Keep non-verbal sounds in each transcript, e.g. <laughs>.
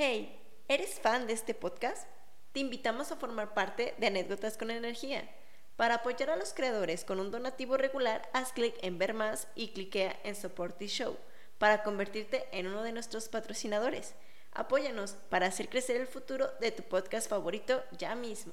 Hey, ¿eres fan de este podcast? Te invitamos a formar parte de Anécdotas con Energía. Para apoyar a los creadores con un donativo regular, haz clic en Ver Más y cliquea en Support the Show para convertirte en uno de nuestros patrocinadores. Apóyanos para hacer crecer el futuro de tu podcast favorito ya mismo.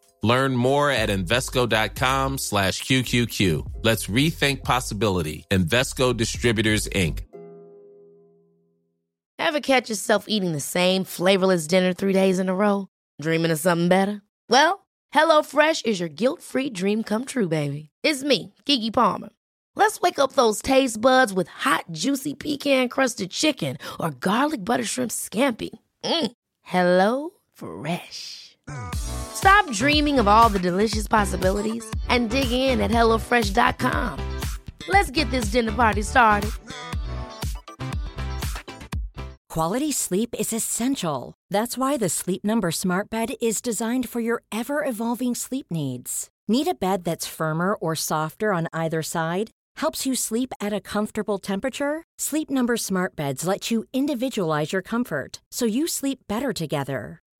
Learn more at Invesco.com slash QQQ. Let's rethink possibility. Invesco Distributors, Inc. Ever catch yourself eating the same flavorless dinner three days in a row? Dreaming of something better? Well, HelloFresh is your guilt-free dream come true, baby. It's me, Kiki Palmer. Let's wake up those taste buds with hot, juicy pecan-crusted chicken or garlic butter shrimp scampi. Mm. Hello Fresh. Stop dreaming of all the delicious possibilities and dig in at HelloFresh.com. Let's get this dinner party started. Quality sleep is essential. That's why the Sleep Number Smart Bed is designed for your ever evolving sleep needs. Need a bed that's firmer or softer on either side? Helps you sleep at a comfortable temperature? Sleep Number Smart Beds let you individualize your comfort so you sleep better together.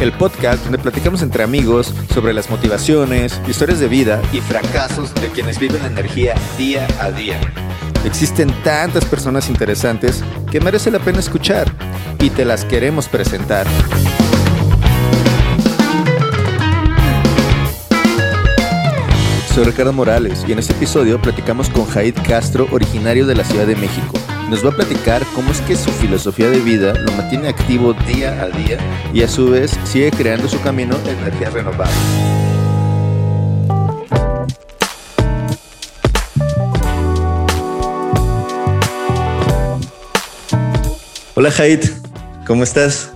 el podcast donde platicamos entre amigos sobre las motivaciones, historias de vida y fracasos de quienes viven la energía día a día. Existen tantas personas interesantes que merece la pena escuchar y te las queremos presentar. Soy Ricardo Morales y en este episodio platicamos con Jaid Castro, originario de la Ciudad de México. Nos va a platicar cómo es que su filosofía de vida lo mantiene activo día a día y a su vez sigue creando su camino en energía renovable. Hola Jaid, ¿cómo estás?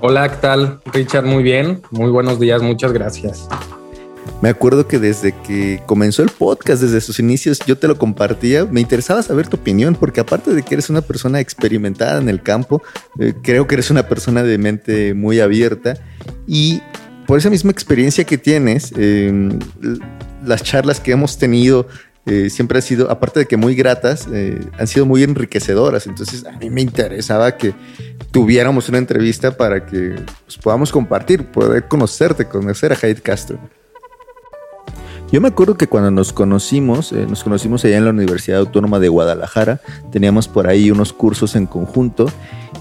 Hola, ¿qué tal? Richard, muy bien. Muy buenos días, muchas gracias. Me acuerdo que desde que comenzó el podcast, desde sus inicios, yo te lo compartía. Me interesaba saber tu opinión, porque aparte de que eres una persona experimentada en el campo, eh, creo que eres una persona de mente muy abierta. Y por esa misma experiencia que tienes, eh, las charlas que hemos tenido eh, siempre han sido, aparte de que muy gratas, eh, han sido muy enriquecedoras. Entonces a mí me interesaba que tuviéramos una entrevista para que pues, podamos compartir, poder conocerte, conocer a Jaid Castro. Yo me acuerdo que cuando nos conocimos, eh, nos conocimos allá en la Universidad Autónoma de Guadalajara, teníamos por ahí unos cursos en conjunto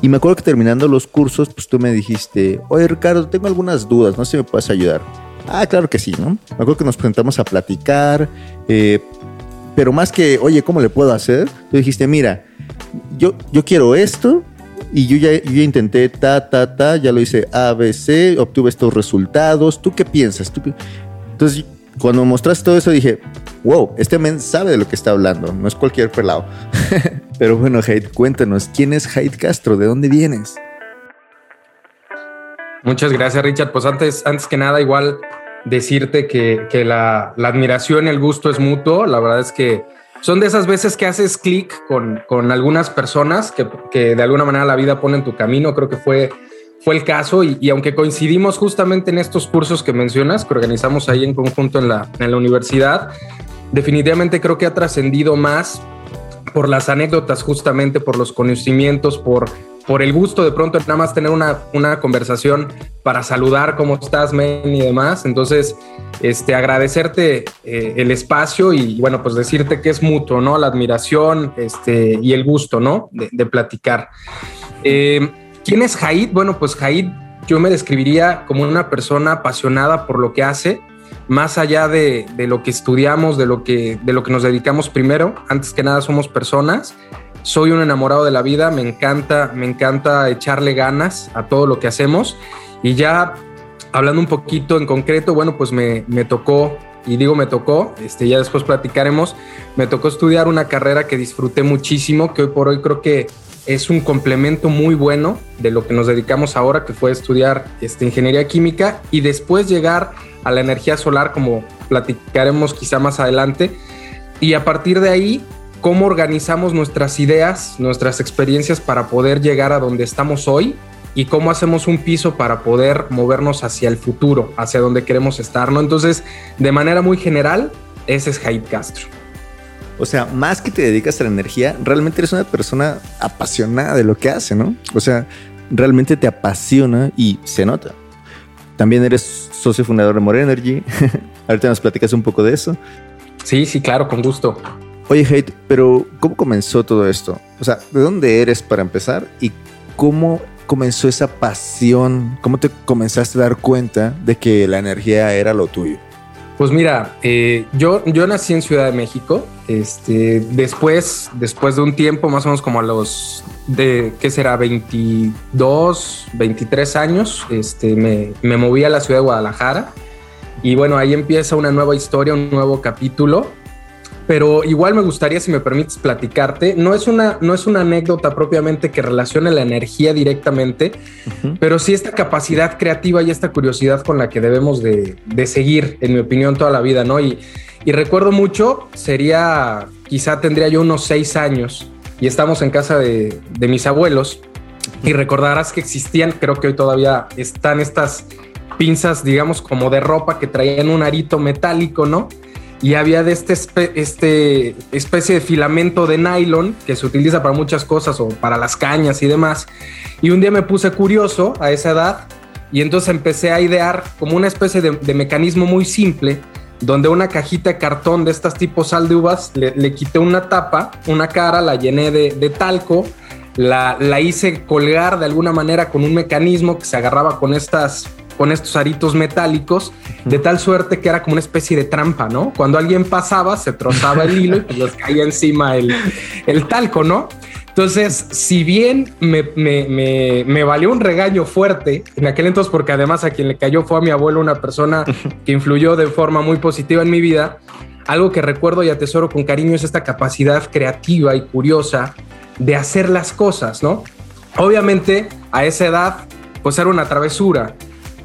y me acuerdo que terminando los cursos, pues tú me dijiste, oye Ricardo, tengo algunas dudas, no sé si me puedes ayudar. Ah, claro que sí, ¿no? Me acuerdo que nos presentamos a platicar, eh, pero más que, oye, ¿cómo le puedo hacer? Tú dijiste, mira, yo, yo quiero esto y yo ya, yo intenté ta, ta, ta, ya lo hice A, B, C, obtuve estos resultados. ¿Tú qué piensas? ¿Tú qué? Entonces, cuando mostraste todo eso, dije, wow, este men sabe de lo que está hablando, no es cualquier pelado. <laughs> Pero bueno, Haid, cuéntanos, ¿quién es Haid Castro? ¿De dónde vienes? Muchas gracias, Richard. Pues antes, antes que nada, igual decirte que, que la, la, admiración y el gusto es mutuo. La verdad es que son de esas veces que haces clic con, con, algunas personas que, que, de alguna manera la vida pone en tu camino. Creo que fue, fue el caso y, aunque coincidimos justamente en estos cursos que mencionas, que organizamos ahí en conjunto en la, en la universidad, definitivamente creo que ha trascendido más por las anécdotas, justamente por los conocimientos, por por el gusto de pronto nada más tener una, una conversación para saludar cómo estás, men y demás. Entonces, este, agradecerte eh, el espacio y bueno, pues decirte que es mutuo, ¿no? La admiración este, y el gusto, ¿no? De, de platicar. Eh, ¿Quién es Jaid? Bueno, pues Jaid yo me describiría como una persona apasionada por lo que hace, más allá de, lo que estudiamos, de lo que, de lo que nos dedicamos primero. Antes que nada somos personas. Soy un enamorado de la vida, me encanta, me encanta echarle ganas a todo lo que hacemos. Y ya hablando un poquito en concreto, bueno, pues me, me tocó y digo me tocó, este, ya después platicaremos, me tocó estudiar una carrera que disfruté muchísimo, que hoy por hoy creo que es un complemento muy bueno de lo que nos dedicamos ahora, que fue estudiar este, ingeniería química y después llegar a la energía solar, como platicaremos quizá más adelante. Y a partir de ahí, cómo organizamos nuestras ideas, nuestras experiencias para poder llegar a donde estamos hoy y cómo hacemos un piso para poder movernos hacia el futuro, hacia donde queremos estar, ¿no? Entonces, de manera muy general, ese es Jaid Castro. O sea, más que te dedicas a la energía, realmente eres una persona apasionada de lo que hace, ¿no? O sea, realmente te apasiona y se nota. También eres socio fundador de More Energy. <laughs> Ahorita nos platicas un poco de eso. Sí, sí, claro, con gusto. Oye, Hate, pero ¿cómo comenzó todo esto? O sea, ¿de dónde eres para empezar? ¿Y cómo comenzó esa pasión? ¿Cómo te comenzaste a dar cuenta de que la energía era lo tuyo? Pues mira, eh, yo, yo nací en Ciudad de México. Este, después, después de un tiempo, más o menos como a los de, ¿qué será? 22, 23 años, este, me, me moví a la ciudad de Guadalajara. Y bueno, ahí empieza una nueva historia, un nuevo capítulo pero igual me gustaría, si me permites, platicarte. No es una, no es una anécdota propiamente que relacione la energía directamente, pero sí esta capacidad creativa y esta curiosidad con la que debemos de, seguir, en mi opinión, toda la vida, ¿no? Y, recuerdo mucho, sería, quizá tendría yo unos seis años y estamos en casa de, de mis abuelos y recordarás que existían, creo que hoy todavía están estas pinzas, digamos, como de ropa que traían un arito metálico, ¿no? Y había de este, este especie de filamento de nylon que se utiliza para muchas cosas o para las cañas y demás. Y un día me puse curioso a esa edad y entonces empecé a idear como una especie de, mecanismo muy simple donde una cajita de cartón de estas tipos sal de uvas le, quité una tapa, una cara, la llené de, talco, la, la hice colgar de alguna manera con un mecanismo que se agarraba con estas con estos aritos metálicos, de tal suerte que era como una especie de trampa, ¿no? Cuando alguien pasaba, se trozaba el hilo y pues les caía encima el, el talco, ¿no? Entonces, si bien me, me, me, valió un regaño fuerte en aquel entonces, porque además a quien le cayó fue a mi abuelo, una persona <laughs> que influyó de forma muy positiva en mi vida, algo que recuerdo y atesoro con cariño es esta capacidad creativa y curiosa de hacer las cosas, ¿no? Obviamente, a esa edad, pues era una travesura,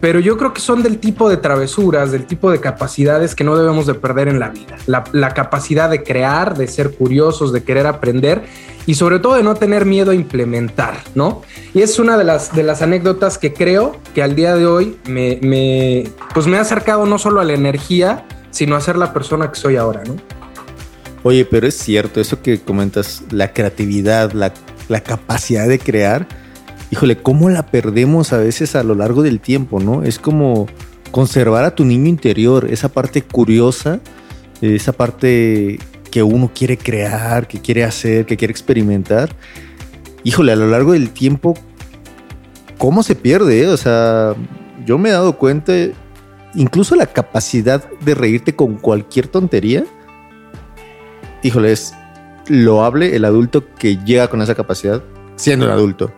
pero yo creo que son del tipo de travesuras, del tipo de capacidades que no debemos de perder en la vida. La, capacidad de crear, de ser curiosos, de querer aprender y sobre todo de no tener miedo a implementar, ¿no? Y es una de las, de las anécdotas que creo que al día de hoy me, me, pues me ha acercado no solo a la energía, sino a ser la persona que soy ahora, ¿no? Oye, pero es cierto, eso que comentas, la creatividad, la, la capacidad de crear, híjole, ¿cómo la perdemos a veces a lo largo del tiempo, no? Es como conservar a tu niño interior, esa parte curiosa, esa parte que uno quiere crear, que quiere hacer, que quiere experimentar. Híjole, a lo largo del tiempo, ¿cómo se pierde? Eh? O sea, yo me he dado cuenta, incluso la capacidad de reírte con cualquier tontería, híjole, es loable el adulto que llega con esa capacidad siendo un adulto.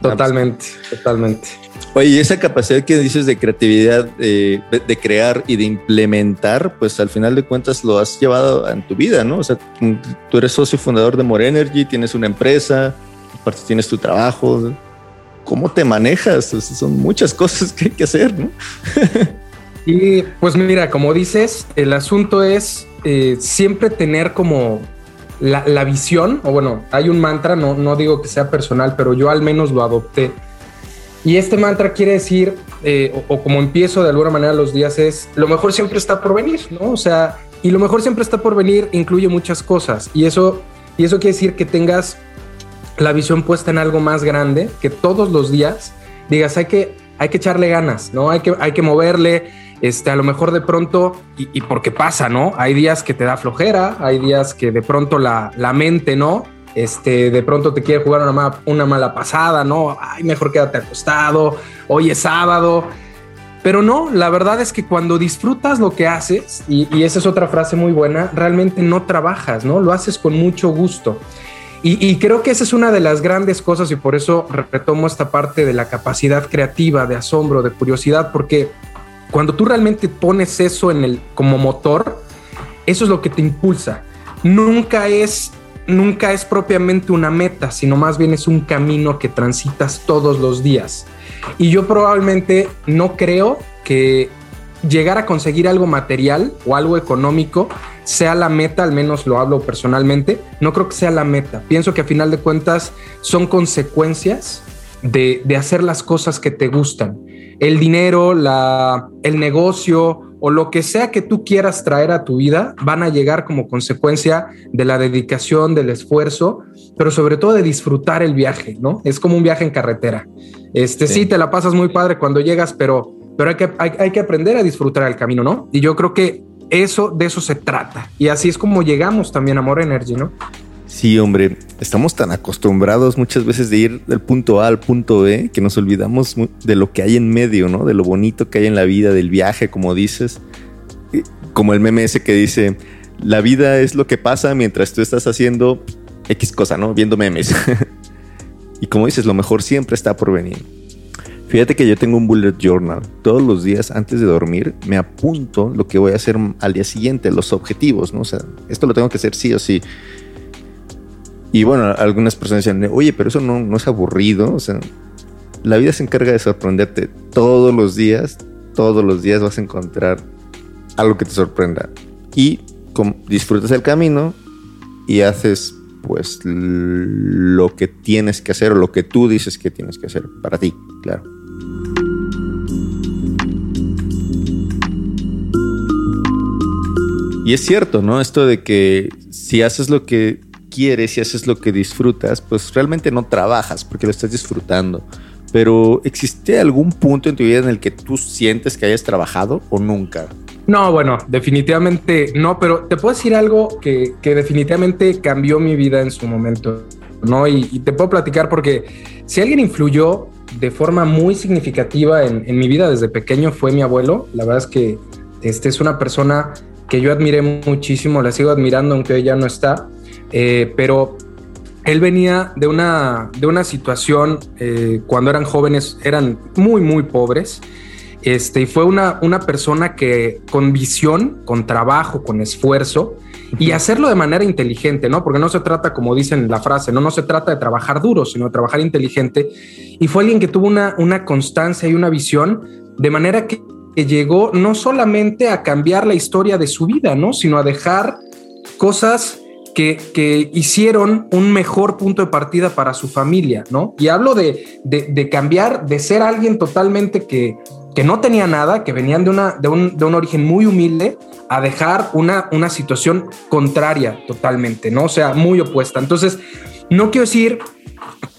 Totalmente, totalmente. Oye, y esa capacidad que dices de creatividad, eh, de, crear y de implementar, pues al final de cuentas lo has llevado en tu vida, ¿no? O sea, tú eres socio fundador de More Energy, tienes una empresa, aparte tienes tu trabajo. ¿Cómo te manejas? son muchas cosas que hay que hacer, ¿no? y pues mira, como dices, el asunto es eh, siempre tener como la, visión, o bueno, hay un mantra, no, no digo que sea personal, pero yo al menos lo adopté. Y este mantra quiere decir, eh, o, como empiezo de alguna manera los días, es lo mejor siempre está por venir, ¿no? O sea, y lo mejor siempre está por venir incluye muchas cosas. Y eso, y eso quiere decir que tengas la visión puesta en algo más grande, que todos los días digas, hay que, hay que echarle ganas, ¿no? Hay que, hay que moverle, este, a lo mejor de pronto, y, y, porque pasa, ¿no? Hay días que te da flojera, hay días que de pronto la, mente, ¿no? este, de pronto te quiere jugar una mala, una mala pasada, ¿no? Ay, mejor quédate acostado, hoy es sábado. Pero no, la verdad es que cuando disfrutas lo que haces, y, y esa es otra frase muy buena, realmente no trabajas, ¿no? Lo haces con mucho gusto. Y, creo que esa es una de las grandes cosas y por eso retomo esta parte de la capacidad creativa, de asombro, de curiosidad, porque cuando tú realmente pones eso en el como motor, eso es lo que te impulsa. Nunca es nunca es propiamente una meta, sino más bien es un camino que transitas todos los días. Y yo probablemente no creo que llegar a conseguir algo material o algo económico sea la meta, al menos lo hablo personalmente, no creo que sea la meta. Pienso que a final de cuentas son consecuencias de, hacer las cosas que te gustan. El dinero, la, el negocio o lo que sea que tú quieras traer a tu vida van a llegar como consecuencia de la dedicación, del esfuerzo, pero sobre todo de disfrutar el viaje, ¿no? Es como un viaje en carretera. Este sí, te la pasas muy padre cuando llegas, pero, pero hay, que, hay que aprender a disfrutar el camino, ¿no? Y yo creo que eso, de eso se trata. Y así es como llegamos también a More Energy, ¿no? Sí, hombre, estamos tan acostumbrados muchas veces de ir del punto A al punto B que nos olvidamos de lo que hay en medio, ¿no? De lo bonito que hay en la vida, del viaje, como dices. Como el meme ese que dice, la vida es lo que pasa mientras tú estás haciendo X cosa, ¿no? Viendo memes. <laughs> y como dices, lo mejor siempre está por venir. Fíjate que yo tengo un bullet journal. Todos los días antes de dormir me apunto lo que voy a hacer al día siguiente, los objetivos, ¿no? O sea, esto lo tengo que hacer sí o sí. Y bueno, algunas personas decían, oye, pero eso no, no es aburrido. O sea, la vida se encarga de sorprenderte todos los días. Todos los días vas a encontrar algo que te sorprenda. Y disfrutas el camino y haces pues lo que tienes que hacer o lo que tú dices que tienes que hacer para ti, claro. Y es cierto, ¿no? Esto de que si haces lo que quieres, si haces lo que disfrutas, pues realmente no trabajas porque lo estás disfrutando. Pero ¿existe algún punto en tu vida en el que tú sientes que hayas trabajado o nunca? No, bueno, definitivamente no, pero te puedo decir algo que, definitivamente cambió mi vida en su momento, ¿no? Y, te puedo platicar porque si alguien influyó de forma muy significativa en, en, mi vida desde pequeño fue mi abuelo. La verdad es que este es una persona que yo admiré muchísimo, la sigo admirando aunque ella no está, eh, pero él venía de una, de una situación eh, cuando eran jóvenes, eran muy, muy pobres. Este, y fue una, una persona que con visión, con trabajo, con esfuerzo y hacerlo de manera inteligente, ¿no? Porque no se trata, como dicen la frase, no, no se trata de trabajar duro, sino de trabajar inteligente. Y fue alguien que tuvo una, una constancia y una visión de manera que que llegó no solamente a cambiar la historia de su vida, ¿no? Sino a dejar cosas que, hicieron un mejor punto de partida para su familia, ¿no? Y hablo de, de, cambiar, de ser alguien totalmente que, que no tenía nada, que venían de, una, de, un, de un origen muy humilde, a dejar una, una situación contraria totalmente, ¿no? O sea, muy opuesta. Entonces, no quiero decir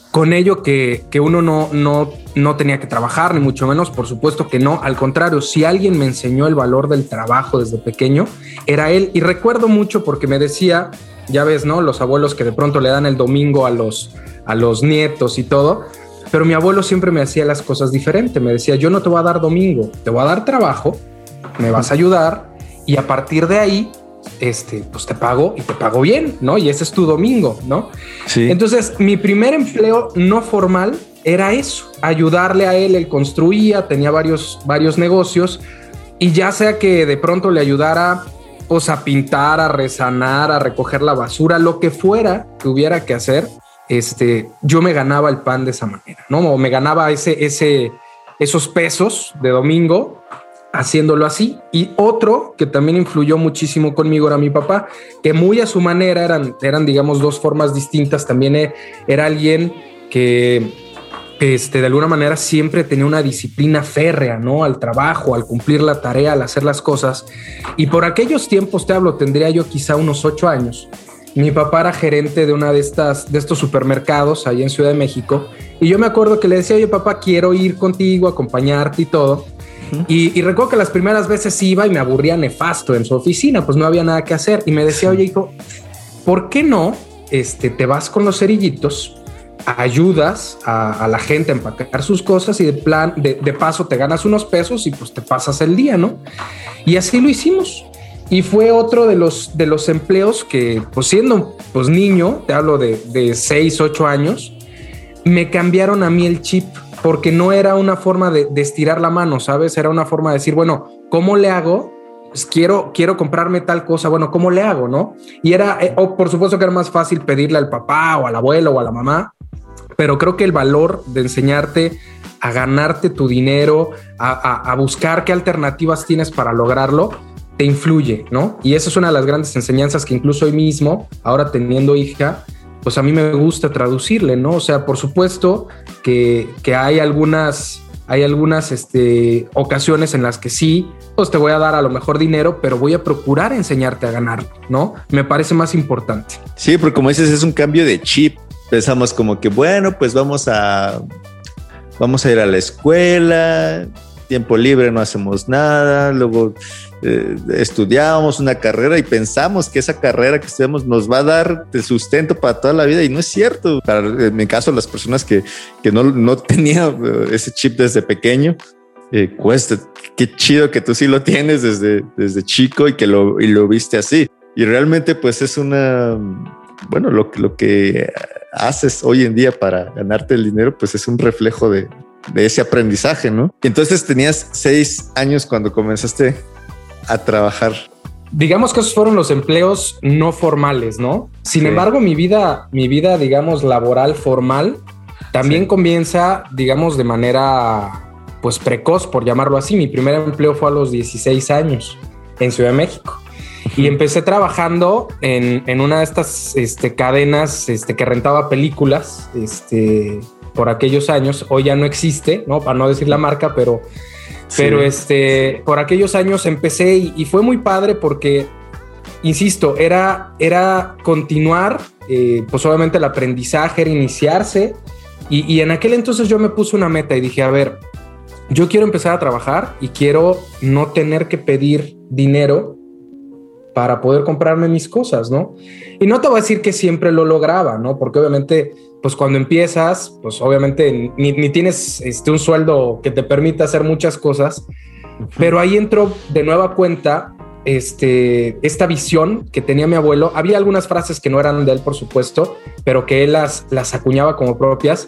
con ello que, que uno no, no, no tenía que trabajar, ni mucho menos, por supuesto que no. Al contrario, si alguien me enseñó el valor del trabajo desde pequeño, era él. Y recuerdo mucho porque me decía, ya ves, ¿no? Los abuelos que de pronto le dan el domingo a los, a los nietos y todo. Pero mi abuelo siempre me hacía las cosas diferente. Me decía, yo no te voy a dar domingo, te voy a dar trabajo, me vas a ayudar y a partir de ahí este, pues te pago y te pago bien, ¿no? Y ese es tu domingo, ¿no? Sí. Entonces, mi primer empleo no formal era eso, ayudarle a él, él construía, tenía varios, varios negocios y ya sea que de pronto le ayudara pues a pintar, a resanar, a recoger la basura, lo que fuera que hubiera que hacer, este, yo me ganaba el pan de esa manera, ¿no? O me ganaba ese, ese, esos pesos de domingo haciéndolo así. Y otro que también influyó muchísimo conmigo era mi papá, que muy a su manera eran, eran digamos, dos formas distintas. También e, era alguien que este, de alguna manera siempre tenía una disciplina férrea, ¿no? Al trabajo, al cumplir la tarea, al hacer las cosas. Y por aquellos tiempos, te hablo, tendría yo quizá unos ocho años. Mi papá era gerente de una de estas, de estos supermercados ahí en Ciudad de México. Y yo me acuerdo que le decía, oye, papá, quiero ir contigo, acompañarte y todo y, recuerdo que las primeras veces iba y me aburría nefasto en su oficina, pues no había nada que hacer. Y me decía, oye, hijo, ¿por qué no este, te vas con los cerillitos, ayudas a, la gente a empacar sus cosas y de plan, de, paso te ganas unos pesos y pues te pasas el día, ¿no? Y así lo hicimos. Y fue otro de los, de los empleos que, pues siendo pues niño, te hablo de, de 6, 8 años, me cambiaron a mí el chip porque no era una forma de, estirar la mano, ¿sabes? Era una forma de decir, bueno, ¿cómo le hago? Pues quiero, quiero comprarme tal cosa, bueno, ¿cómo le hago, no? Y era, eh, por supuesto que era más fácil pedirle al papá o al abuelo o a la mamá, pero creo que el valor de enseñarte a ganarte tu dinero, a, buscar qué alternativas tienes para lograrlo, te influye, ¿no? Y esa es una de las grandes enseñanzas que incluso hoy mismo, ahora teniendo hija, pues a mí me gusta traducirle, ¿no? O sea, por supuesto que, hay algunas, hay algunas este, ocasiones en las que sí, pues te voy a dar a lo mejor dinero, pero voy a procurar enseñarte a ganar, ¿no? Me parece más importante. Sí, porque como dices, es un cambio de chip. Pensamos como que, bueno, pues vamos a, vamos a ir a la escuela, tiempo libre no hacemos nada, luego eh, una carrera y pensamos que esa carrera que estudiamos nos va a dar de sustento para toda la vida y no es cierto. Para, en mi caso, las personas que, que no, no tenían eh, ese chip desde pequeño, eh, cuesta. Qué chido que tú sí lo tienes desde, desde chico y que lo, y lo viste así. Y realmente pues es una, bueno, lo, lo que haces hoy en día para ganarte el dinero pues es un reflejo de, de ese aprendizaje, ¿no? Entonces tenías seis años cuando comenzaste a trabajar? Digamos que esos fueron los empleos no formales, ¿no? Sin embargo, mi vida, mi vida, digamos, laboral formal también comienza, digamos, de manera pues precoz, por llamarlo así. Mi primer empleo fue a los 16 años en Ciudad de México. Y empecé trabajando en, en una de estas este, cadenas este, que rentaba películas este, por aquellos años. Hoy ya no existe, ¿no? Para no decir la marca, pero pero este, por aquellos años empecé y, fue muy padre porque, insisto, era, era continuar, eh, pues obviamente el aprendizaje, era iniciarse. Y, y en aquel entonces yo me puse una meta y dije, a ver, yo quiero empezar a trabajar y quiero no tener que pedir dinero para poder comprarme mis cosas, ¿no? Y no te voy a decir que siempre lo lograba, ¿no? Porque obviamente pues cuando empiezas, pues obviamente ni, tienes este, un sueldo que te permita hacer muchas cosas, pero ahí entró de nueva cuenta este, esta visión que tenía mi abuelo. Había algunas frases que no eran de él, por supuesto, pero que él las, las acuñaba como propias.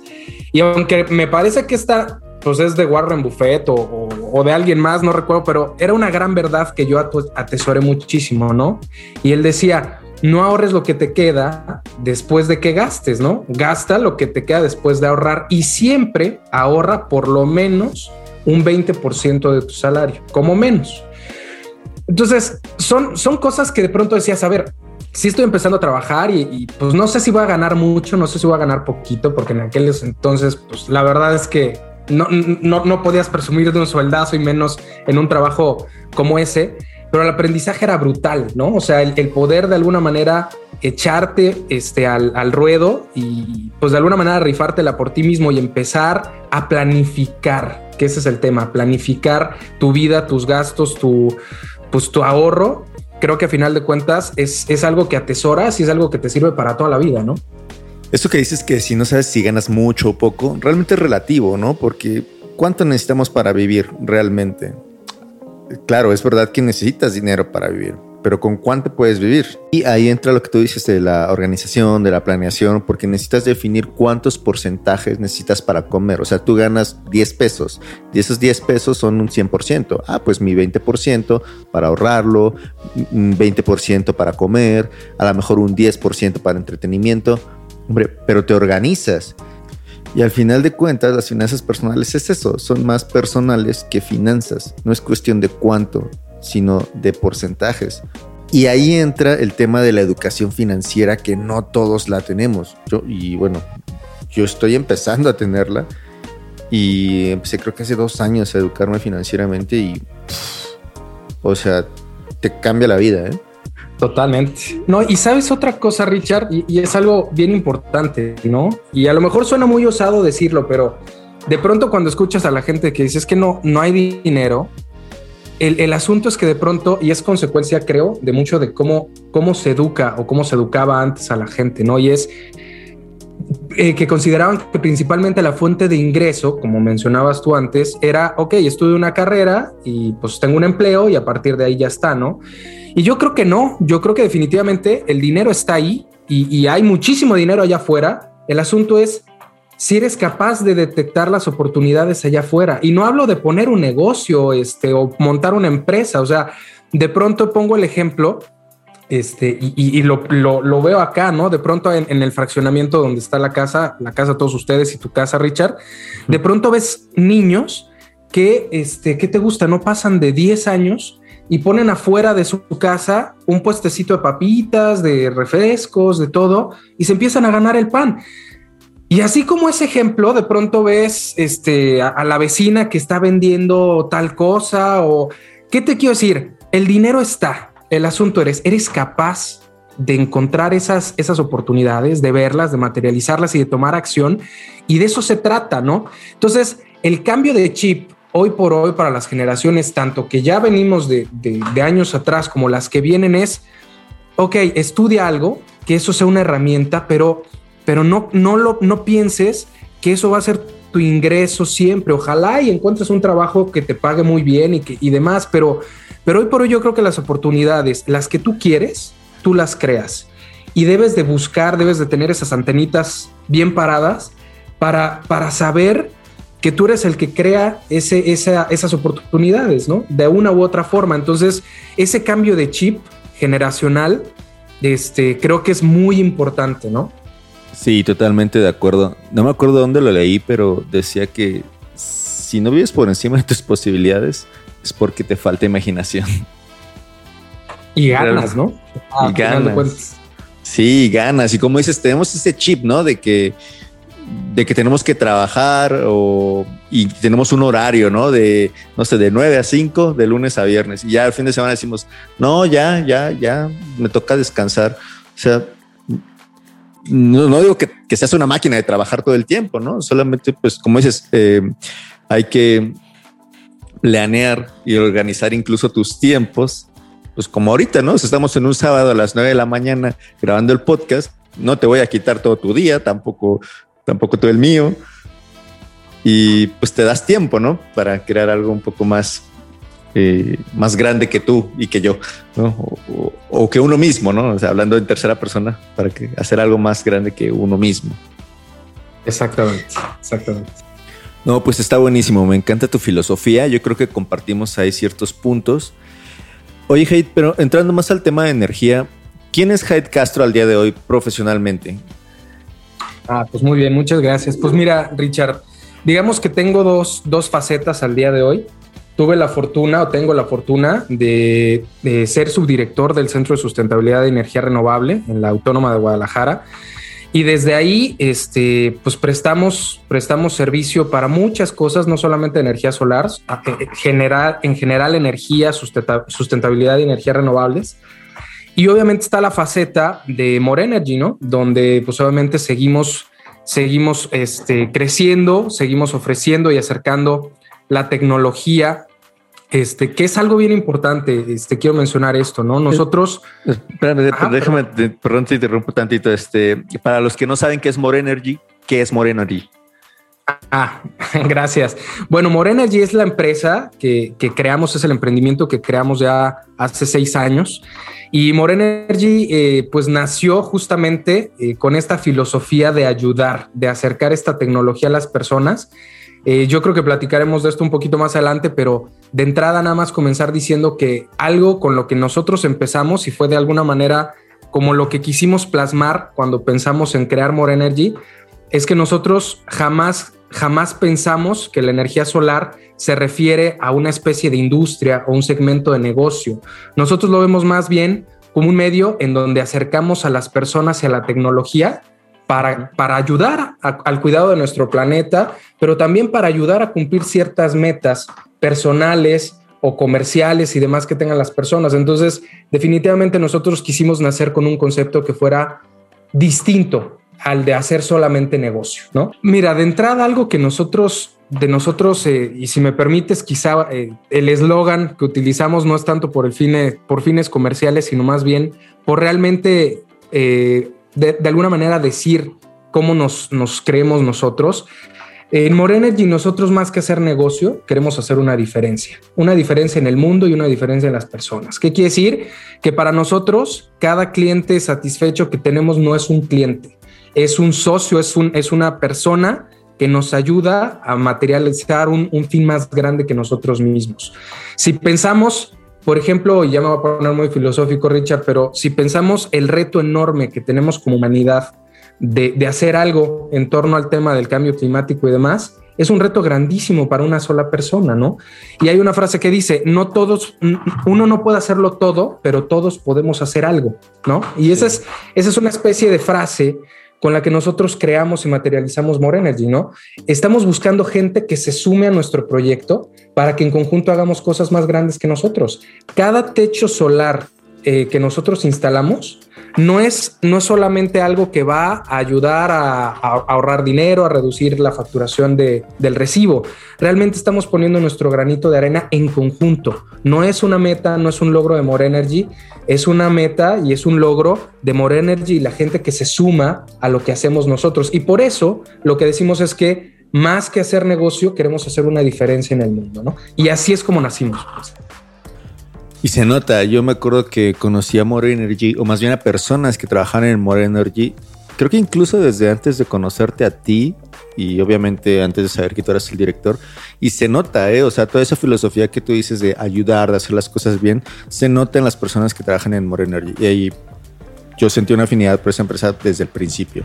Y aunque me parece que esta pues es de Warren Buffett o, o, de alguien más, no recuerdo, pero era una gran verdad que yo atesoré muchísimo, ¿no? Y él decía, no ahorres lo que te queda después de que gastes, ¿no? Gasta lo que te queda después de ahorrar y siempre ahorra por lo menos un 20% de tu salario, como menos. Entonces, son, son cosas que de pronto decías, a ver, si estoy empezando a trabajar y, pues no sé si voy a ganar mucho, no sé si voy a ganar poquito, porque en aquellos entonces, pues la verdad es que no, no, no podías presumir de un sueldazo y menos en un trabajo como ese pero el aprendizaje era brutal, ¿no? O sea, el, poder de alguna manera echarte este, al, ruedo y pues de alguna manera rifártela por ti mismo y empezar a planificar, que ese es el tema, planificar tu vida, tus gastos, tu, pues, tu ahorro. Creo que a final de cuentas es, es algo que atesoras y es algo que te sirve para toda la vida, ¿no? Esto que dices que si no sabes si ganas mucho o poco, realmente es relativo, ¿no? Porque ¿cuánto necesitamos para vivir realmente? claro, es verdad que necesitas dinero para vivir, pero ¿con cuánto puedes vivir? Y ahí entra lo que tú dices de la organización, de la planeación, porque necesitas definir cuántos porcentajes necesitas para comer. O sea, tú ganas 10 pesos y esos 10 pesos son un 100%. Ah, pues mi 20% para ahorrarlo, un 20% para comer, a lo mejor un 10% para entretenimiento. Hombre, pero te organizas y al final de cuentas, las finanzas personales es eso, son más personales que finanzas. No es cuestión de cuánto, sino de porcentajes. Y ahí entra el tema de la educación financiera que no todos la tenemos. Yo, y bueno, yo estoy empezando a tenerla y empecé creo que hace dos años a educarme financieramente y, o sea, te cambia la vida, ¿eh? Totalmente. No, y sabes otra cosa, Richard, y, es algo bien importante, ¿no? Y a lo mejor suena muy osado decirlo, pero de pronto cuando escuchas a la gente que dice es que no, no hay dinero, el, asunto es que de pronto, y es consecuencia, creo, de mucho de cómo, cómo se educa o cómo se educaba antes a la gente, ¿no? Y es eh, que consideraban que principalmente la fuente de ingreso, como mencionabas tú antes, era, ok, estudio una carrera y pues tengo un empleo y a partir de ahí ya está, ¿no? Y yo creo que no, yo creo que definitivamente el dinero está ahí y, hay muchísimo dinero allá afuera. El asunto es si eres capaz de detectar las oportunidades allá afuera. Y no hablo de poner un negocio este, o montar una empresa, o sea, de pronto pongo el ejemplo este, y, lo, veo acá, ¿no? De pronto en, el fraccionamiento donde está la casa, la casa de todos ustedes y tu casa, Richard, de pronto ves niños que, este, ¿qué te gusta? No pasan de 10 años y ponen afuera de su casa un puestecito de papitas, de refrescos, de todo, y se empiezan a ganar el pan. Y así como ese ejemplo, de pronto ves este, a, la vecina que está vendiendo tal cosa o, ¿qué te quiero decir? El dinero está, el asunto eres, eres capaz de encontrar esas, esas oportunidades, de verlas, de materializarlas y de tomar acción. Y de eso se trata, ¿no? Entonces, el cambio de chip hoy por hoy para las generaciones, tanto que ya venimos de, de años atrás como las que vienen, es, ok, estudia algo, que eso sea una herramienta, pero pero no, no, lo, no pienses que eso va a ser tu ingreso siempre. Ojalá y encuentres un trabajo que te pague muy bien y, que, y demás, pero, pero hoy por hoy yo creo que las oportunidades, las que tú quieres, tú las creas. Y debes de buscar, debes de tener esas antenitas bien paradas para, para saber que tú eres el que crea ese, esas oportunidades, ¿no? De una u otra forma. Entonces, ese cambio de chip generacional, este, creo que es muy importante, ¿no? Sí, totalmente de acuerdo. No me acuerdo dónde lo leí, pero decía que si no vives por encima de tus posibilidades, es porque te falta imaginación. Y ganas, ¿no? y ganas. Sí, ganas. Y como dices, tenemos ese chip, ¿no? De que, de que tenemos que trabajar o, y tenemos un horario, ¿no? De, no sé, de 9 a 5, de lunes a viernes. Y ya al fin de semana decimos, no, ya, ya, ya, me toca descansar. O sea, no, digo que, que, seas una máquina de trabajar todo el tiempo, ¿no? Solamente, pues, como dices, eh, hay que planear y organizar incluso tus tiempos, pues como ahorita, ¿no? Si estamos en un sábado a las 9 de la mañana grabando el podcast, no te voy a quitar todo tu día, tampoco, tampoco todo el mío. Y pues te das tiempo, ¿no? Para crear algo un poco más eh, más grande que tú y que yo, ¿no? o, que uno mismo, ¿no? O sea, hablando en tercera persona, para hacer algo más grande que uno mismo. Exactamente, exactamente. No, pues está buenísimo, me encanta tu filosofía, yo creo que compartimos ahí ciertos puntos. Oye, Haidt, pero entrando más al tema de energía, ¿quién es Haidt Castro al día de hoy profesionalmente? Ah, pues muy bien, muchas gracias. Pues mira, Richard, digamos que tengo dos, dos facetas al día de hoy tuve la fortuna o tengo la fortuna de, ser subdirector del Centro de Sustentabilidad de Energía Renovable en la Autónoma de Guadalajara. Y desde ahí, este, pues prestamos, prestamos servicio para muchas cosas, no solamente energía solar, eh, general, en general energía, sustentabilidad y energías renovables. Y obviamente está la faceta de More Energy, ¿no? Donde pues obviamente seguimos, seguimos este, creciendo, seguimos ofreciendo y acercando la tecnología este, que es algo bien importante, este, quiero mencionar esto, ¿no? Nosotros... Espérame, déjame, perdón, te interrumpo tantito, este, para los que no saben qué es More Energy, ¿qué es More Energy? Ah, <laughs> gracias. Bueno, More Energy es la empresa que, que, creamos, es el emprendimiento que creamos ya hace seis años. Y More Energy, eh, pues nació justamente eh, con esta filosofía de ayudar, de acercar esta tecnología a las personas eh, yo creo que platicaremos de esto un poquito más adelante, pero de entrada nada más comenzar diciendo que algo con lo que nosotros empezamos y fue de alguna manera como lo que quisimos plasmar cuando pensamos en crear More Energy, es que nosotros jamás, jamás pensamos que la energía solar se refiere a una especie de industria o un segmento de negocio. Nosotros lo vemos más bien como un medio en donde acercamos a las personas y a la tecnología para, ayudar al cuidado de nuestro planeta, pero también para ayudar a cumplir ciertas metas personales o comerciales y demás que tengan las personas. Entonces, definitivamente nosotros quisimos nacer con un concepto que fuera distinto al de hacer solamente negocio, ¿no? Mira, de entrada algo que nosotros de nosotros, eh, y si me permites, quizá eh, el eslogan que utilizamos no es tanto por, el fine, por fines comerciales, sino más bien por realmente, de, alguna manera, decir cómo nos, nos creemos nosotros. En Morenergy nosotros más que hacer negocio, queremos hacer una diferencia, una diferencia en el mundo y una diferencia en las personas. ¿Qué quiere decir? Que para nosotros cada cliente satisfecho que tenemos no es un cliente, es un socio, es, un, es una persona que nos ayuda a materializar un, un fin más grande que nosotros mismos. Si pensamos por ejemplo, ya me voy a poner muy filosófico, Richard, pero si pensamos el reto enorme que tenemos como humanidad de, hacer algo en torno al tema del cambio climático y demás, es un reto grandísimo para una sola persona, ¿no? Y hay una frase que dice, no todos, uno no puede hacerlo todo, pero todos podemos hacer algo, ¿no? Y esa, es, esa es una especie de frase con la que nosotros creamos y materializamos More Energy, ¿no? Estamos buscando gente que se sume a nuestro proyecto para que en conjunto hagamos cosas más grandes que nosotros. Cada techo solar eh, que nosotros instalamos no es, no solamente algo que va a ayudar a, ahorrar dinero, a reducir la facturación de, del recibo. Realmente estamos poniendo nuestro granito de arena en conjunto. No es una meta, no es un logro de More Energy, es una meta y es un logro de More Energy y la gente que se suma a lo que hacemos nosotros. Y por eso lo que decimos es que más que hacer negocio, queremos hacer una diferencia en el mundo. Y así es como nacimos. Y se nota, yo me acuerdo que conocí a More Energy, o más bien a personas que trabajan en More Energy, creo que incluso desde antes de conocerte a ti, y obviamente antes de saber que tú eras el director, y se nota, ¿eh? o sea, toda esa filosofía que tú dices de ayudar, de hacer las cosas bien, se nota en las personas que trabajan en More Energy. Y ahí yo sentí una afinidad por esa empresa desde el principio.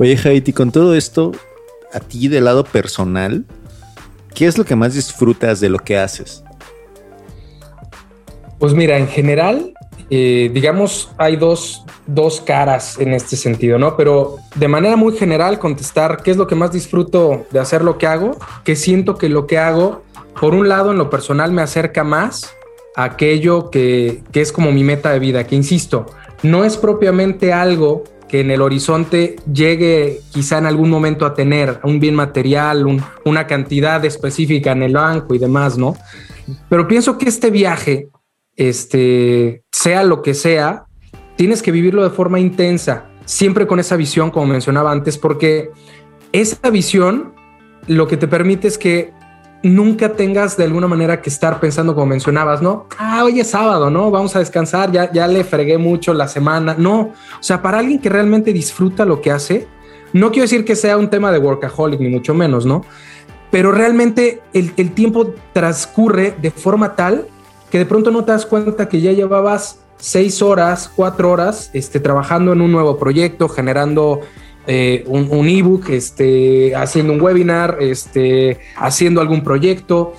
Oye, Jaiti, con todo esto, a ti del lado personal, ¿qué es lo que más disfrutas de lo que haces? Pues mira, en general, eh, digamos, hay dos, dos, caras en este sentido, ¿no? Pero de manera muy general, contestar qué es lo que más disfruto de hacer lo que hago, que siento que lo que hago, por un lado, en lo personal, me acerca más a aquello que, que es como mi meta de vida, que insisto, no es propiamente algo que en el horizonte llegue quizá en algún momento a tener un bien material, una cantidad específica en el banco y demás, ¿no? Pero pienso que este viaje, este, sea lo que sea, tienes que vivirlo de forma intensa, siempre con esa visión, como mencionaba antes, porque esa visión lo que te permite es que nunca tengas de alguna manera que estar pensando como mencionabas, ¿no? Ah, hoy es sábado, ¿no? Vamos a descansar, ya, ya le fregué mucho la semana. No, o sea, para alguien que realmente disfruta lo que hace, no quiero decir que sea un tema de workaholic, ni mucho menos, ¿no? Pero realmente el, el tiempo transcurre de forma tal que de pronto no te das cuenta que ya llevabas seis horas, cuatro horas este, trabajando en un nuevo proyecto, generando eh, un, ebook, este, haciendo un webinar, este, haciendo algún proyecto.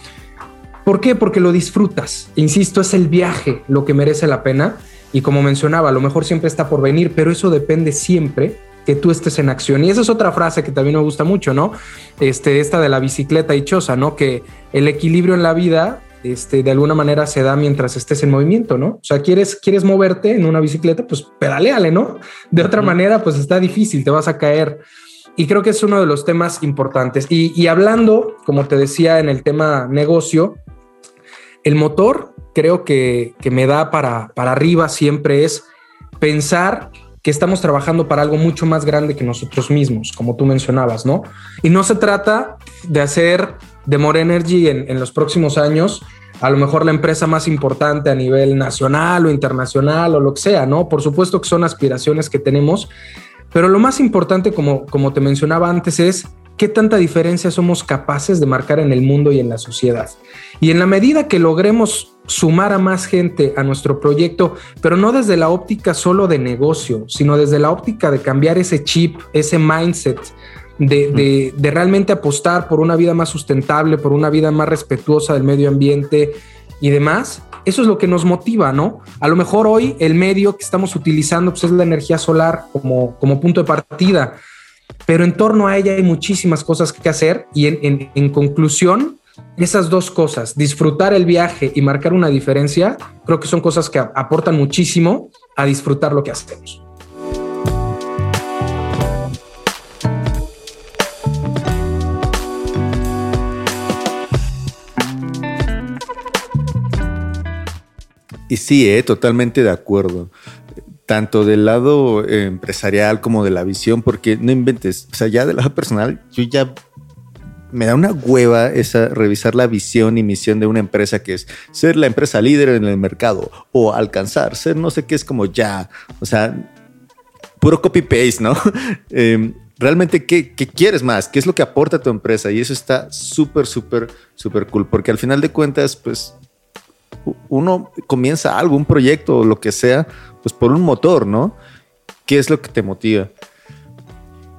¿Por qué? Porque lo disfrutas. Insisto, es el viaje lo que merece la pena. Y como mencionaba, a lo mejor siempre está por venir, pero eso depende siempre que tú estés en acción. Y esa es otra frase que también me gusta mucho, ¿no? Este, esta de la bicicleta dichosa, ¿no? Que el equilibrio en la vida este, de alguna manera se da mientras estés en movimiento, ¿no? O sea, quieres, quieres moverte en una bicicleta, pues pedaleale, ¿no? De otra manera, pues está difícil, te vas a caer. Y creo que es uno de los temas importantes. Y, hablando, como te decía, en el tema negocio, el motor creo que, que me da para, para arriba siempre es pensar que estamos trabajando para algo mucho más grande que nosotros mismos, como tú mencionabas, ¿no? Y no se trata de hacer de More Energy en, los próximos años, a lo mejor la empresa más importante a nivel nacional o internacional o lo que sea, ¿no? Por supuesto que son aspiraciones que tenemos, pero lo más importante, como, como te mencionaba antes, es qué tanta diferencia somos capaces de marcar en el mundo y en la sociedad. Y en la medida que logremos sumar a más gente a nuestro proyecto, pero no desde la óptica solo de negocio, sino desde la óptica de cambiar ese chip, ese mindset de, realmente apostar por una vida más sustentable, por una vida más respetuosa del medio ambiente y demás, eso es lo que nos motiva, ¿no? A lo mejor hoy el medio que estamos utilizando pues, es la energía solar como, como punto de partida, pero en torno a ella hay muchísimas cosas que hacer y en, en conclusión, esas dos cosas, disfrutar el viaje y marcar una diferencia, creo que son cosas que aportan muchísimo a disfrutar lo que hacemos. Y sí, eh, totalmente de acuerdo. Tanto del lado eh, empresarial como de la visión, porque no inventes. O sea, ya del lado personal, yo ya me da una hueva esa revisar la visión y misión de una empresa que es ser la empresa líder en el mercado o alcanzar, ser no sé qué es como ya, o sea, puro copy paste, ¿no? <laughs> Em, realmente, ¿qué, ¿qué, quieres más? ¿Qué es lo que aporta tu empresa? Y eso está súper, súper, súper cool, porque al final de cuentas, pues uno comienza algo, un proyecto o lo que sea, pues por un motor, ¿no? ¿Qué es lo que te motiva?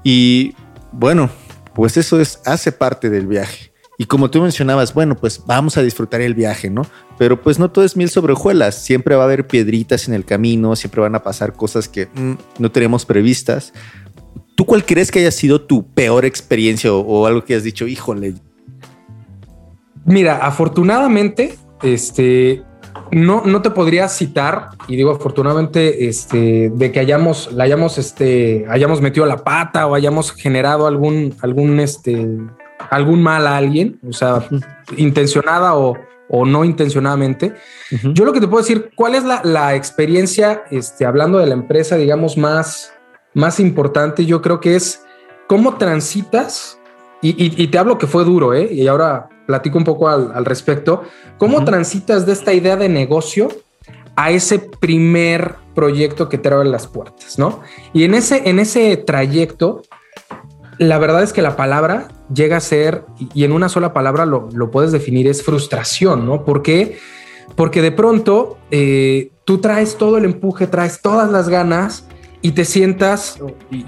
Y bueno, pues eso es, hace parte del viaje. Y como tú mencionabas, bueno, pues vamos a disfrutar el viaje, ¿no? Pero pues no todo es mil sobre hojuelas. Siempre va a haber piedritas en el camino, siempre van a pasar cosas que mm, no tenemos previstas. ¿Tú cuál crees que haya sido tu peor experiencia o, o algo que has dicho, híjole? Mira, afortunadamente este, no, no te podría citar, y digo afortunadamente, este, de que hayamos, la hayamos, este, hayamos metido la pata o hayamos generado algún, algún, este, algún mal a alguien, o sea, intencionada o, o no intencionadamente. Yo lo que te puedo decir, ¿cuál es la, la, experiencia, este, hablando de la empresa, digamos, más, más importante? Yo creo que es cómo transitas, y, y, y te hablo que fue duro, ¿eh? Y ahora platico un poco al, al respecto. ¿Cómo transitas de esta idea de negocio a ese primer proyecto que te abre las puertas, ¿no? Y en ese, en ese trayecto, la verdad es que la palabra llega a ser, y en una sola palabra lo, lo puedes definir, es frustración, ¿no? ¿Por qué? Porque de pronto eh, tú traes todo el empuje, traes todas las ganas y te sientas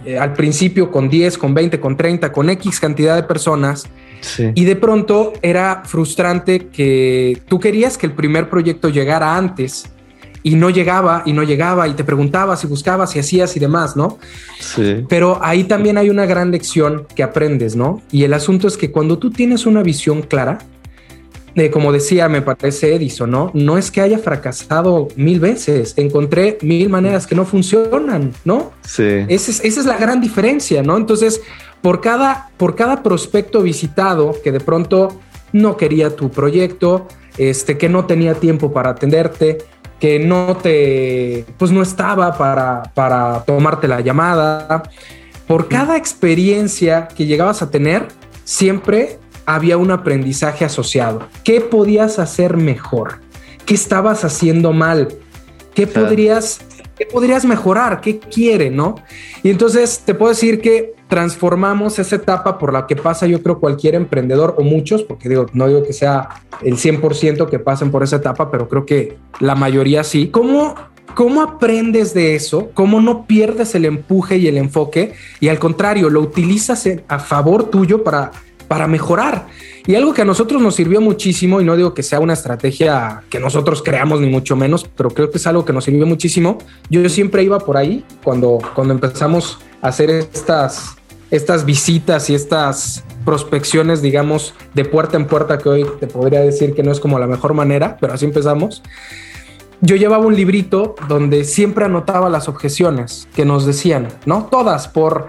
eh, al principio con 10, con 20, con 30, con X cantidad de personas y de pronto era frustrante que tú querías que el primer proyecto llegara antes y no llegaba y no llegaba y te preguntabas y buscabas y hacías y demás, ¿no? Sí. Pero ahí también hay una gran lección que aprendes, ¿no? Y el asunto es que cuando tú tienes una visión clara, de como decía, me parece Edison, ¿no? No es que haya fracasado mil veces, encontré mil maneras que no funcionan, ¿no? Sí. Esa es, esa es la gran diferencia, ¿no? Entonces, por cada, por cada prospecto visitado que de pronto no quería tu proyecto, este, que no tenía tiempo para atenderte, que no te, pues no estaba para, para tomarte la llamada. Por cada experiencia que llegabas a tener, siempre había un aprendizaje asociado. ¿Qué podías hacer mejor? ¿Qué estabas haciendo mal? ¿Qué podrías, qué podrías mejorar? ¿Qué quiere, no? Y entonces te puedo decir que transformamos esa etapa por la que pasa yo creo cualquier emprendedor o muchos, porque digo, no digo que sea el 100% que pasen por esa etapa, pero creo que la mayoría sí. ¿Cómo, ¿Cómo aprendes de eso? ¿Cómo no pierdes el empuje y el enfoque? Y al contrario, lo utilizas a favor tuyo para, para mejorar. Y algo que a nosotros nos sirvió muchísimo, y no digo que sea una estrategia que nosotros creamos ni mucho menos, pero creo que es algo que nos sirvió muchísimo. Yo siempre iba por ahí cuando, cuando empezamos a hacer estas, estas visitas y estas prospecciones, digamos, de puerta en puerta, que hoy te podría decir que no es como la mejor manera, pero así empezamos. Yo llevaba un librito donde siempre anotaba las objeciones que nos decían, ¿no? Todas por,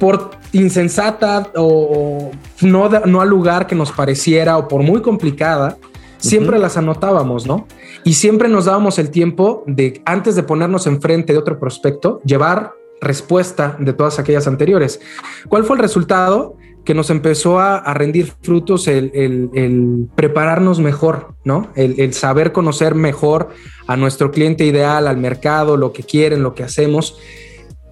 por insensata o, no, no al lugar que nos pareciera o por muy complicada, siempre las anotábamos, ¿no? Y siempre nos dábamos el tiempo de, antes de ponernos enfrente de otro prospecto, llevar respuesta de todas aquellas anteriores. ¿Cuál fue el resultado? Que nos empezó a, rendir frutos el, prepararnos mejor, ¿no? El, saber conocer mejor a nuestro cliente ideal, al mercado, lo que quieren, lo que hacemos.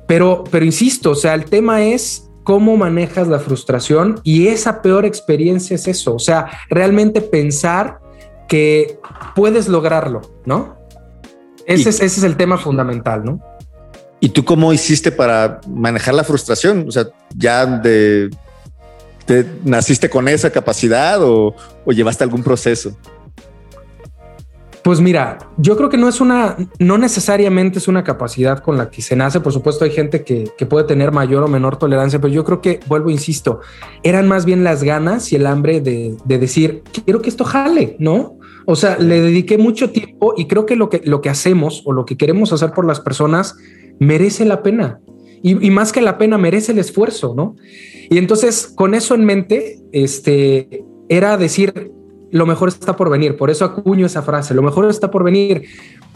Pero, pero insisto, o sea, el tema es cómo manejas la frustración y esa peor experiencia es eso, o sea, realmente pensar que puedes lograrlo, ¿no? Ese, es, ese es el tema fundamental, ¿no? ¿Y tú cómo hiciste para manejar la frustración? O sea, ya de, te, naciste con esa capacidad o, o llevaste algún proceso? Pues mira, yo creo que no es una, no necesariamente es una capacidad con la que se nace. Por supuesto, hay gente que, puede tener mayor o menor tolerancia, pero yo creo que, vuelvo, insisto, eran más bien las ganas y el hambre de, decir, quiero que esto jale, ¿no? O sea, le dediqué mucho tiempo y creo que lo que, lo que hacemos o lo que queremos hacer por las personas merece la pena. Y, y, más que la pena, merece el esfuerzo, ¿no? Y entonces, con eso en mente, este, era decir, lo mejor está por venir. Por eso acuño esa frase, lo mejor está por venir.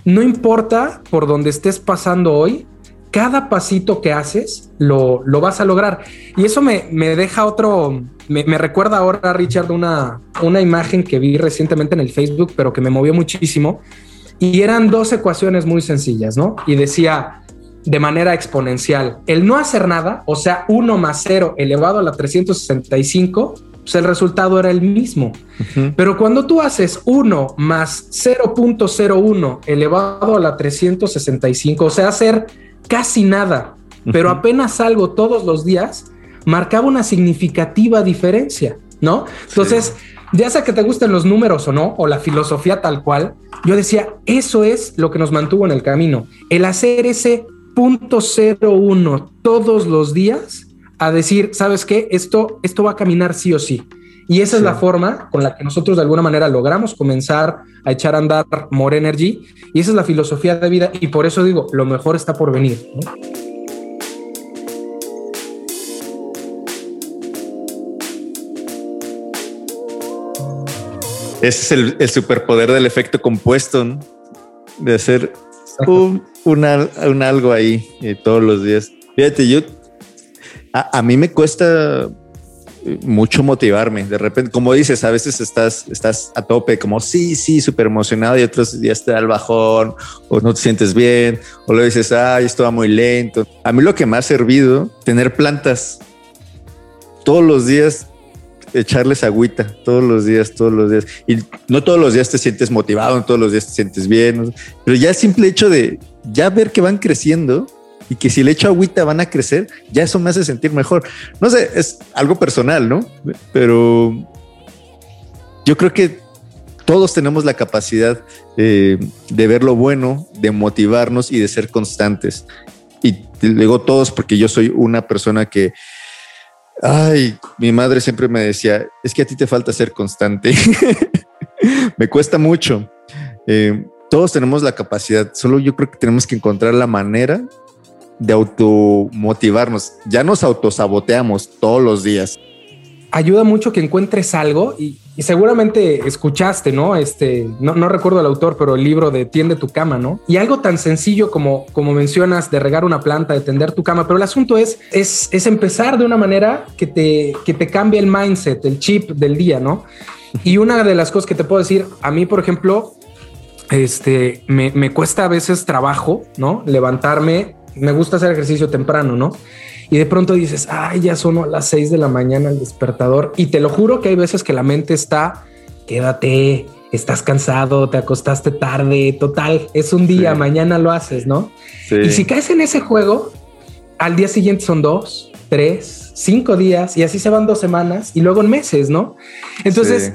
No importa por donde estés pasando hoy, cada pasito que haces lo, lo vas a lograr. Y eso me, me deja otro, me, me, recuerda ahora, Richard, una, una imagen que vi recientemente en el Facebook, pero que me movió muchísimo. Y eran dos ecuaciones muy sencillas, ¿no? Y decía de manera exponencial, el no hacer nada, o sea, 1 más 0 elevado a la 365, pues el resultado era el mismo. Pero cuando tú haces 1 más 0.01 elevado a la 365, o sea, hacer casi nada, pero apenas algo todos los días, marcaba una significativa diferencia, ¿no? Entonces, ya sea que te gusten los números o no, o la filosofía tal cual, yo decía, eso es lo que nos mantuvo en el camino, el hacer ese punto 01 todos los días a decir, ¿sabes qué? Esto, esto va a caminar sí o sí. Y esa es la forma con la que nosotros de alguna manera logramos comenzar a echar a andar More Energy. Y esa es la filosofía de vida. Y por eso digo, lo mejor está por venir. Ese es el, superpoder del efecto compuesto, de hacer un, algo ahí eh, todos los días. Fíjate, yo a, mí me cuesta mucho motivarme. De repente, como dices, a veces estás, estás a tope, como sí, sí, súper emocionado y otros días te da el bajón o no te sientes bien o lo dices, ay, esto va muy lento. A mí lo que me ha servido, tener plantas todos los días, echarles agüita todos los días, todos los días. Y no todos los días te sientes motivado, no todos los días te sientes bien, pero ya el simple hecho de ya ver que van creciendo y que si le echo agüita van a crecer, ya eso me hace sentir mejor. No sé, es algo personal, ¿no? Pero yo creo que todos tenemos la capacidad de ver lo bueno, de motivarnos y de ser constantes. Y luego todos, porque yo soy una persona que, ay, mi madre siempre me decía, es que a ti te falta ser constante. <laughs> me cuesta mucho. Eh, todos tenemos la capacidad, solo yo creo que tenemos que encontrar la manera de automotivarnos. Ya nos autosaboteamos todos los días. Ayuda mucho que encuentres algo y, seguramente escuchaste, ¿no? Este, no, no, recuerdo el autor, pero el libro de Tiende tu cama, ¿no? Y algo tan sencillo como, como mencionas de regar una planta, de tender tu cama, pero el asunto es, es, es empezar de una manera que te, que te cambie el mindset, el chip del día, ¿no? Y una de las cosas que te puedo decir, a mí, por ejemplo, este, me, me cuesta a veces trabajo, ¿no? Levantarme me gusta hacer ejercicio temprano, ¿no? Y de pronto dices, ay, ya son a las 6 de la mañana el despertador. Y te lo juro que hay veces que la mente está, quédate, estás cansado, te acostaste tarde, total, es un día, mañana lo haces, ¿no? Y si caes en ese juego, al día siguiente son dos, tres, cinco días y así se van dos semanas y luego en meses, ¿no? Entonces,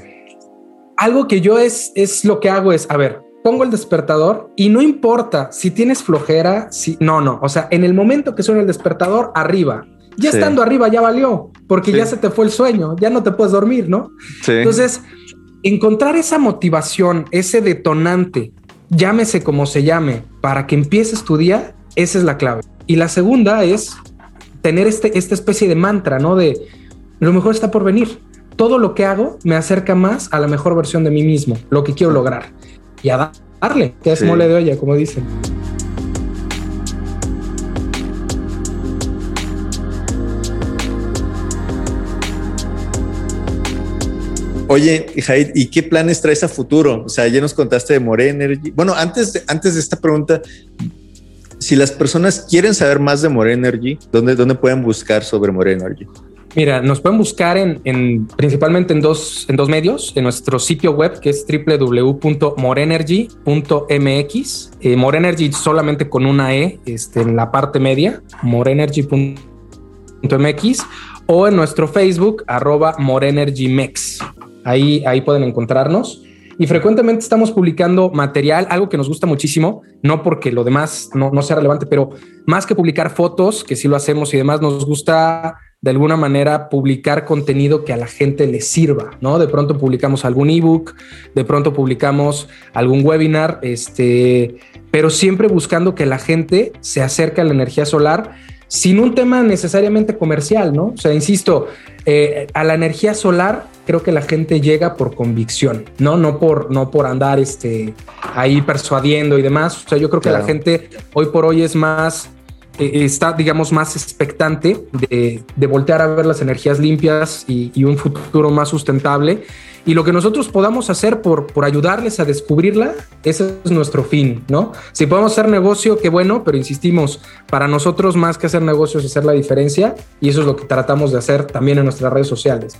algo que yo es, es lo que hago es, a ver, pongo el despertador y no importa si tienes flojera, si no, no, o sea, en el momento que suena el despertador, arriba. Ya estando arriba ya valió, porque ya se te fue el sueño, ya no te puedes dormir, ¿no? Entonces, encontrar esa motivación, ese detonante, llámese como se llame, para que empieces tu día, esa es la clave. Y la segunda es tener este, esta especie de mantra, ¿no? De lo mejor está por venir. Todo lo que hago me acerca más a la mejor versión de mí mismo, lo que quiero lograr y a darle, que es mole de olla, como dicen. Oye, Jaid, ¿y qué planes traes a futuro? O sea, ya nos contaste de More Energy. Bueno, antes de, antes de esta pregunta, si las personas quieren saber más de More Energy, ¿dónde, dónde pueden buscar sobre More Energy? Mira, nos pueden buscar en, principalmente en dos, en dos medios, en nuestro sitio web que es www.morenergy.mx, eh, Morenergy solamente con una E este, en la parte media, morenergy.mx, o en nuestro Facebook, arroba Morenergymex. Ahí, ahí pueden encontrarnos. y frecuentemente estamos publicando material, algo que nos gusta muchísimo, no porque lo demás no, no sea relevante, pero más que publicar fotos, que sí lo hacemos y demás, nos gusta de alguna manera publicar contenido que a la gente le sirva, ¿no? De pronto publicamos algún ebook, de pronto publicamos algún webinar, este, pero siempre buscando que la gente se acerque a la energía solar sin un tema necesariamente comercial, ¿no? O sea, insisto, eh, a la energía solar creo que la gente llega por convicción, ¿no? No por, no por andar este, ahí persuadiendo y demás. O sea, yo creo que la gente hoy por hoy es más está, digamos, más expectante de, voltear a ver las energías limpias y, un futuro más sustentable. Y lo que nosotros podamos hacer por, por ayudarles a descubrirla, ese es nuestro fin, ¿no? Si podemos hacer negocio, qué bueno, pero insistimos, para nosotros más que hacer negocios es hacer la diferencia y eso es lo que tratamos de hacer también en nuestras redes sociales.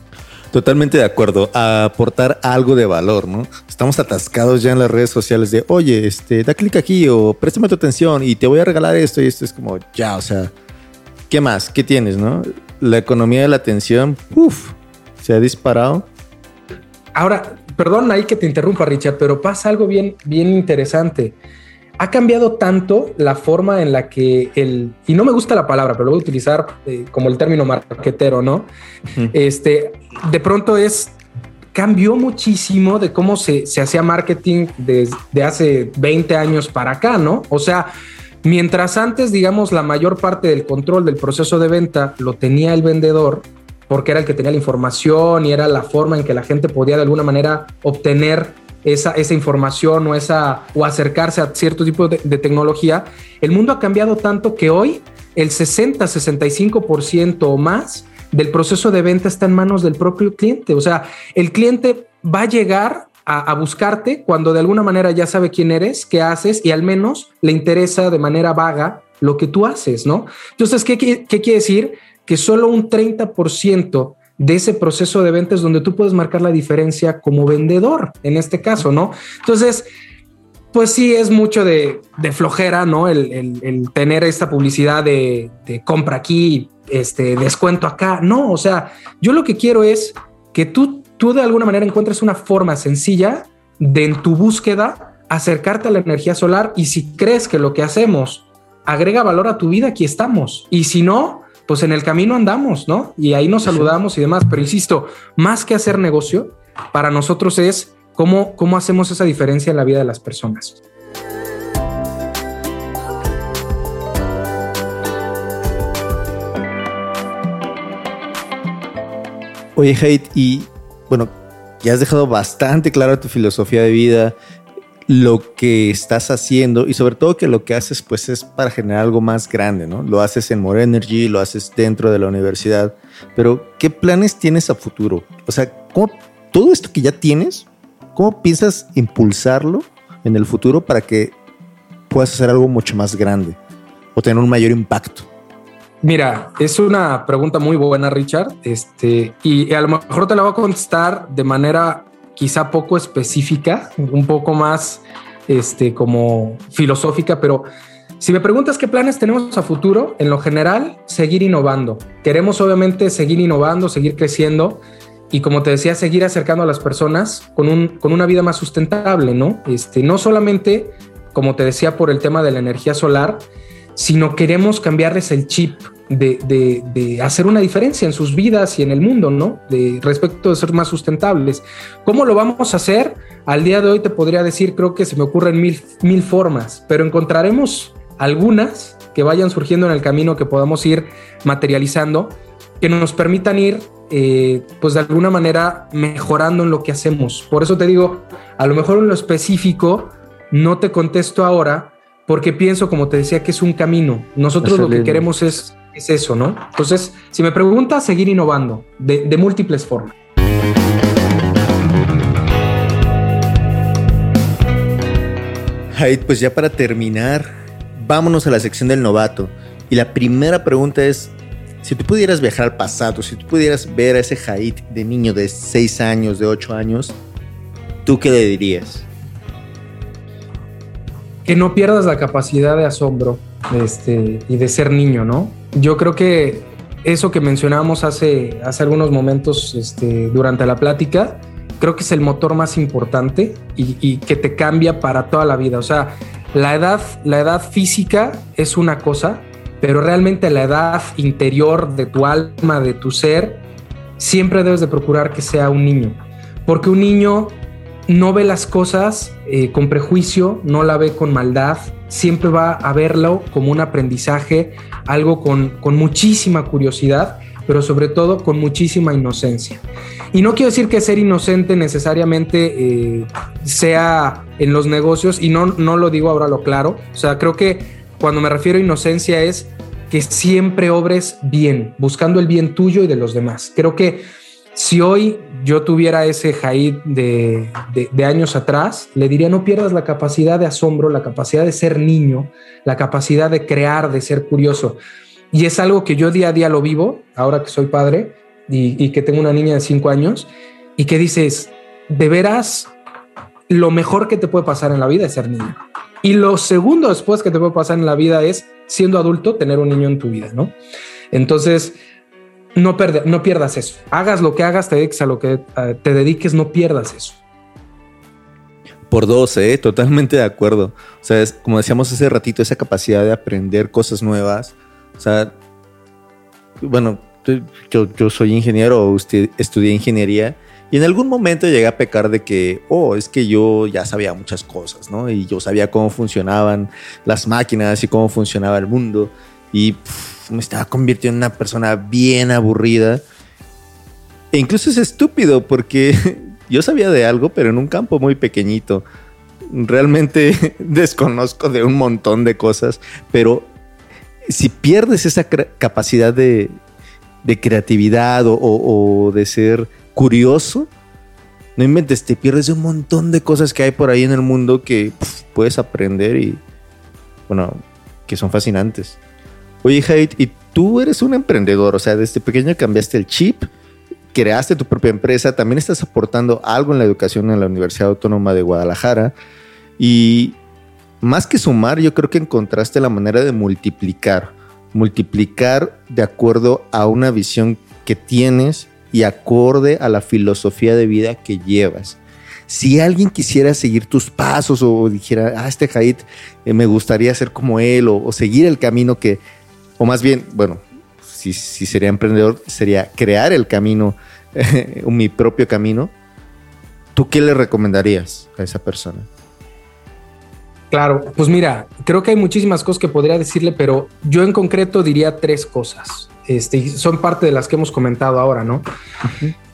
Totalmente de acuerdo, a aportar algo de valor, ¿no? Estamos atascados ya en las redes sociales de, oye, este, da clic aquí o préstame tu atención y te voy a regalar esto y esto es como, ya, o sea, ¿qué más? ¿Qué tienes, no? La economía de la atención, uff, se ha disparado. Ahora, perdón ahí que te interrumpa, Richard, pero pasa algo bien, bien interesante ha cambiado tanto la forma en la que el, y no me gusta la palabra, pero lo voy a utilizar eh, como el término marquetero, ¿no? Uh -huh. Este, de pronto es, cambió muchísimo de cómo se, se hacía marketing desde hace 20 años para acá, ¿no? O sea, mientras antes, digamos, la mayor parte del control del proceso de venta lo tenía el vendedor, porque era el que tenía la información y era la forma en que la gente podía de alguna manera obtener esa, esa información o, esa, o acercarse a cierto tipo de, tecnología, el mundo ha cambiado tanto que hoy el 60-65% o más del proceso de venta está en manos del propio cliente. O sea, el cliente va a llegar a, a, buscarte cuando de alguna manera ya sabe quién eres, qué haces y al menos le interesa de manera vaga lo que tú haces, ¿no? Entonces, ¿qué, qué, qué quiere decir? Que solo un 30% de ese proceso de ventas donde tú puedes marcar la diferencia como vendedor, en este caso, ¿no? Entonces, pues sí, es mucho de, de flojera, ¿no? El, el, tener esta publicidad de, de, compra aquí, este descuento acá. No, o sea, yo lo que quiero es que tú, tú de alguna manera encuentres una forma sencilla de en tu búsqueda acercarte a la energía solar y si crees que lo que hacemos agrega valor a tu vida, aquí estamos. Y si no, pues en el camino andamos, ¿no? Y ahí nos saludamos y demás. Pero insisto, más que hacer negocio, para nosotros es cómo, cómo hacemos esa diferencia en la vida de las personas. Oye, Haidt, y bueno, ya has dejado bastante clara tu filosofía de vida, lo que estás haciendo y sobre todo que lo que haces pues es para generar algo más grande, ¿no? Lo haces en More Energy, lo haces dentro de la universidad, pero ¿qué planes tienes a futuro? O sea, ¿cómo, todo esto que ya tienes, ¿cómo piensas impulsarlo en el futuro para que puedas hacer algo mucho más grande o tener un mayor impacto? Mira, es una pregunta muy buena, Richard. Este, y a lo mejor te la voy a contestar de manera quizá poco específica, un poco más este, como filosófica, pero si me preguntas qué planes tenemos a futuro, en lo general, seguir innovando. Queremos obviamente seguir innovando, seguir creciendo y como te decía, seguir acercando a las personas con, un, con una vida más sustentable, ¿no? Este, no solamente, como te decía, por el tema de la energía solar, sino queremos cambiarles el chip de, de, de, hacer una diferencia en sus vidas y en el mundo, ¿no? De respecto de ser más sustentables. ¿Cómo lo vamos a hacer? Al día de hoy te podría decir, creo que se me ocurren mil, mil formas, pero encontraremos algunas que vayan surgiendo en el camino que podamos ir materializando, que nos permitan ir, eh, pues de alguna manera, mejorando en lo que hacemos. Por eso te digo, a lo mejor en lo específico, no te contesto ahora, porque pienso, como te decía, que es un camino. Nosotros lo que queremos es, es, eso, ¿no? Entonces, si me preguntas, seguir innovando de, de múltiples formas. Pues ya para terminar, vámonos a la sección del novato. Y la primera pregunta es, si tú pudieras viajar al pasado, si tú pudieras ver a ese Haid de niño de 6 años, de 8 años, ¿tú qué le dirías? que no pierdas la capacidad de asombro este, y de ser niño, ¿no? Yo creo que eso que mencionamos hace, hace algunos momentos este, durante la plática creo que es el motor más importante y, y, que te cambia para toda la vida. O sea, la edad, la edad física es una cosa, pero realmente la edad interior de tu alma, de tu ser, siempre debes de procurar que sea un niño. Porque un niño no ve las cosas eh, con prejuicio, no la ve con maldad, siempre va a verlo como un aprendizaje, algo con, con muchísima curiosidad, pero sobre todo con muchísima inocencia. Y no quiero decir que ser inocente necesariamente eh, sea en los negocios, y no, no lo digo ahora lo claro, o sea, creo que cuando me refiero a inocencia es que siempre obres bien, buscando el bien tuyo y de los demás. Creo que si hoy yo tuviera ese Jaid de, años atrás, le diría no pierdas la capacidad de asombro, la capacidad de ser niño, la capacidad de crear, de ser curioso. Y es algo que yo día a día lo vivo, ahora que soy padre y, que tengo una niña de cinco años, y que dices, de veras, lo mejor que te puede pasar en la vida es ser niño. Y lo segundo después que te puede pasar en la vida es, siendo adulto, tener un niño en tu vida, ¿no? Entonces, no, no pierdas eso. Hagas lo que hagas, te dediques a lo que te dediques, no pierdas eso. Por dos, ¿eh? totalmente de acuerdo. O sea, como decíamos hace ratito, esa capacidad de aprender cosas nuevas. O sea, bueno, yo, yo soy ingeniero, usted estudié ingeniería y en algún momento llegué a pecar de que, oh, es que yo ya sabía muchas cosas, ¿no? Y yo sabía cómo funcionaban las máquinas y cómo funcionaba el mundo. Y me estaba convirtiendo en una persona bien aburrida. E incluso es estúpido porque <laughs> yo sabía de algo, pero en un campo muy pequeñito. Realmente <laughs> desconozco de un montón de cosas, pero si pierdes esa capacidad de, creatividad o, de ser curioso, no inventes, te pierdes un montón de cosas que hay por ahí en el mundo que puedes aprender y, bueno, que son fascinantes. Oye, Haidt, y tú eres un emprendedor, o sea, desde pequeño cambiaste el chip, creaste tu propia empresa, también estás aportando algo en la educación en la Universidad Autónoma de Guadalajara y más que sumar, yo creo que encontraste la manera de multiplicar, multiplicar de acuerdo a una visión que tienes y acorde a la filosofía de vida que llevas. Si alguien quisiera seguir tus pasos o dijera, ah, este Haidt eh, me gustaría ser como él o seguir el camino que, o más bien, bueno, si, sería emprendedor, sería crear el camino, <laughs> mi propio camino. ¿Tú qué le recomendarías a esa persona? Claro, pues mira, creo que hay muchísimas cosas que podría decirle, pero yo en concreto diría tres cosas. Este, son parte de las que hemos comentado ahora, ¿no?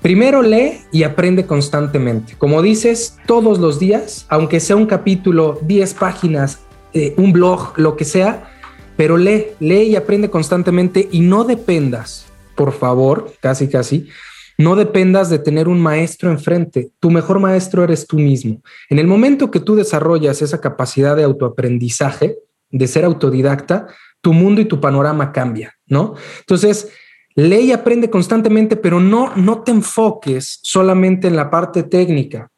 Primero lee y aprende constantemente. Como dices, todos los días, aunque sea un capítulo, 10 páginas, eh, un blog, lo que sea, pero lee, lee y aprende constantemente y no dependas, por favor, casi casi, no dependas de tener un maestro enfrente. Tu mejor maestro eres tú mismo. En el momento que tú desarrollas esa capacidad de autoaprendizaje, de ser autodidacta, tu mundo y tu panorama cambia, ¿no? Entonces, lee y aprende constantemente, pero no, no te enfoques solamente en la parte técnica.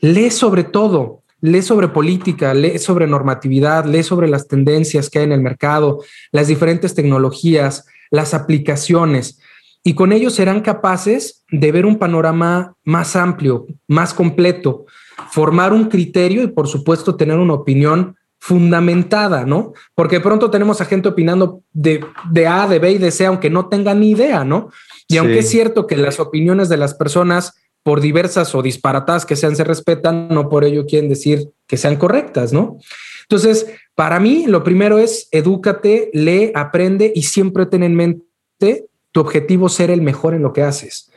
Lee sobre todo, lee sobre política, lee sobre normatividad, lee sobre las tendencias que hay en el mercado, las diferentes tecnologías, las aplicaciones, y con ello serán capaces de ver un panorama más amplio, más completo, formar un criterio y por supuesto tener una opinión fundamentada, ¿no? Porque pronto tenemos a gente opinando de, A, de B y de C, aunque no tengan ni idea, ¿no? Y aunque es cierto que las opiniones de las personas por diversas o disparatadas que sean, se respetan, no por ello quieren decir que sean correctas, ¿no? Entonces, para mí, lo primero es edúcate, lee, aprende y siempre ten en mente tu objetivo ser el mejor en lo que haces.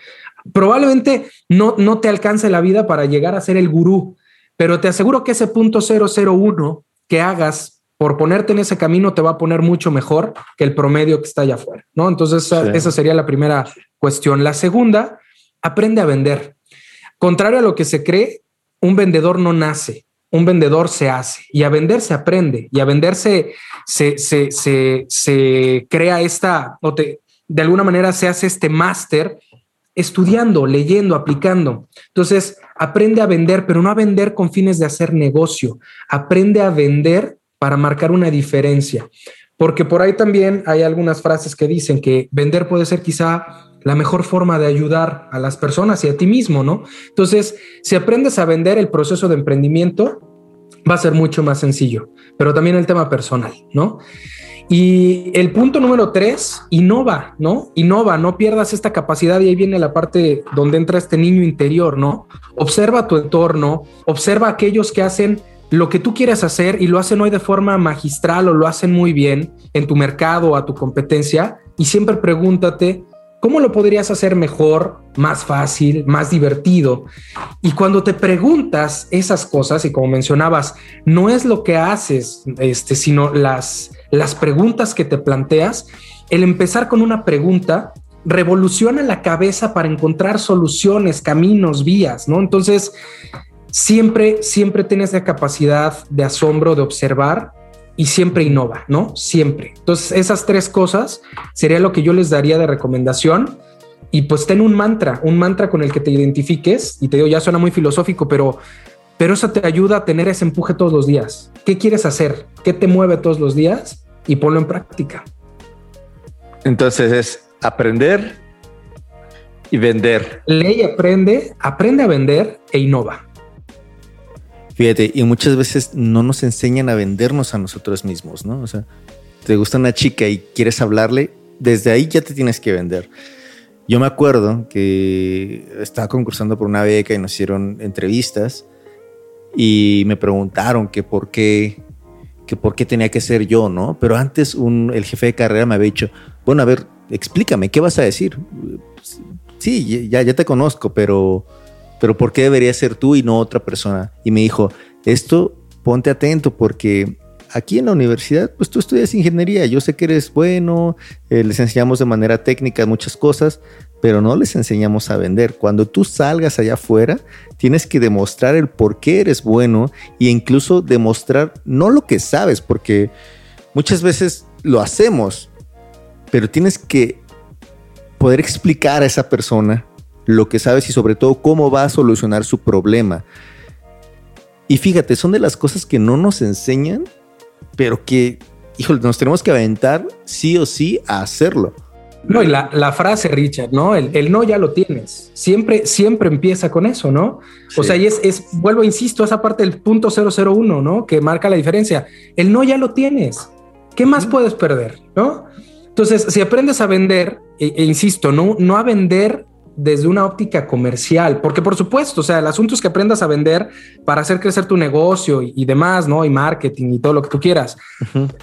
Probablemente no, no te alcance la vida para llegar a ser el gurú, pero te aseguro que ese punto 001 que hagas por ponerte en ese camino te va a poner mucho mejor que el promedio que está allá afuera, ¿no? Entonces, esa sería la primera cuestión. La segunda, aprende a vender. Contrario a lo que se cree, un vendedor no nace, un vendedor se hace y a vender se aprende y a vender se, se, crea esta, o de alguna manera se hace este máster estudiando, leyendo, aplicando. Entonces, aprende a vender, pero no a vender con fines de hacer negocio. Aprende a vender para marcar una diferencia. Porque por ahí también hay algunas frases que dicen que vender puede ser quizá la mejor forma de ayudar a las personas y a ti mismo, ¿no? Entonces, si aprendes a vender el proceso de emprendimiento, va a ser mucho más sencillo, pero también el tema personal, ¿no? Y el punto número tres, innova, ¿no? Innova, no pierdas esta capacidad y ahí viene la parte donde entra este niño interior, ¿no? Observa tu entorno, observa aquellos que hacen lo que tú quieres hacer y lo hacen hoy de forma magistral o lo hacen muy bien en tu mercado o a tu competencia y siempre pregúntate, ¿Cómo lo podrías hacer mejor, más fácil, más divertido? Y cuando te preguntas esas cosas, y como mencionabas, no es lo que haces, este, sino las, las preguntas que te planteas, el empezar con una pregunta revoluciona la cabeza para encontrar soluciones, caminos, vías, ¿no? Entonces, siempre, siempre tienes la capacidad de asombro, de observar y siempre innova, ¿no? Siempre. Entonces, esas tres cosas sería lo que yo les daría de recomendación. Y pues ten un mantra, un mantra con el que te identifiques. Y te digo, ya suena muy filosófico, pero, pero eso te ayuda a tener ese empuje todos los días. ¿Qué quieres hacer? ¿Qué te mueve todos los días? Y ponlo en práctica. Entonces es aprender y vender. Ley aprende, aprende a vender e innova. Fíjate, y muchas veces no nos enseñan a vendernos a nosotros mismos, ¿no? O sea, te gusta una chica y quieres hablarle, desde ahí ya te tienes que vender. Yo me acuerdo que estaba concursando por una beca y nos hicieron entrevistas y me preguntaron que por qué, que por qué tenía que ser yo, ¿no? Pero antes un, el jefe de carrera me había dicho, bueno, a ver, explícame, ¿qué vas a decir? Sí, ya, ya te conozco, pero pero ¿por qué debería ser tú y no otra persona? Y me dijo, esto ponte atento porque aquí en la universidad, pues tú estudias ingeniería, yo sé que eres bueno, eh, les enseñamos de manera técnica muchas cosas, pero no les enseñamos a vender. Cuando tú salgas allá afuera, tienes que demostrar el por qué eres bueno e incluso demostrar no lo que sabes, porque muchas veces lo hacemos, pero tienes que poder explicar a esa persona lo que sabes y sobre todo cómo va a solucionar su problema. Y fíjate, son de las cosas que no nos enseñan, pero que, híjole, nos tenemos que aventar sí o sí a hacerlo. No, y la, frase, Richard, ¿no? El, no ya lo tienes. Siempre, siempre empieza con eso, ¿no? O sea, y es, es, vuelvo, insisto, esa parte del punto 001, ¿no? Que marca la diferencia. El no ya lo tienes. ¿Qué más puedes perder, no? Entonces, si aprendes a vender, e, e insisto, no, no a vender desde una óptica comercial, porque por supuesto, o sea, el asunto es que aprendas a vender para hacer crecer tu negocio y, demás, ¿no? Y marketing y todo lo que tú quieras.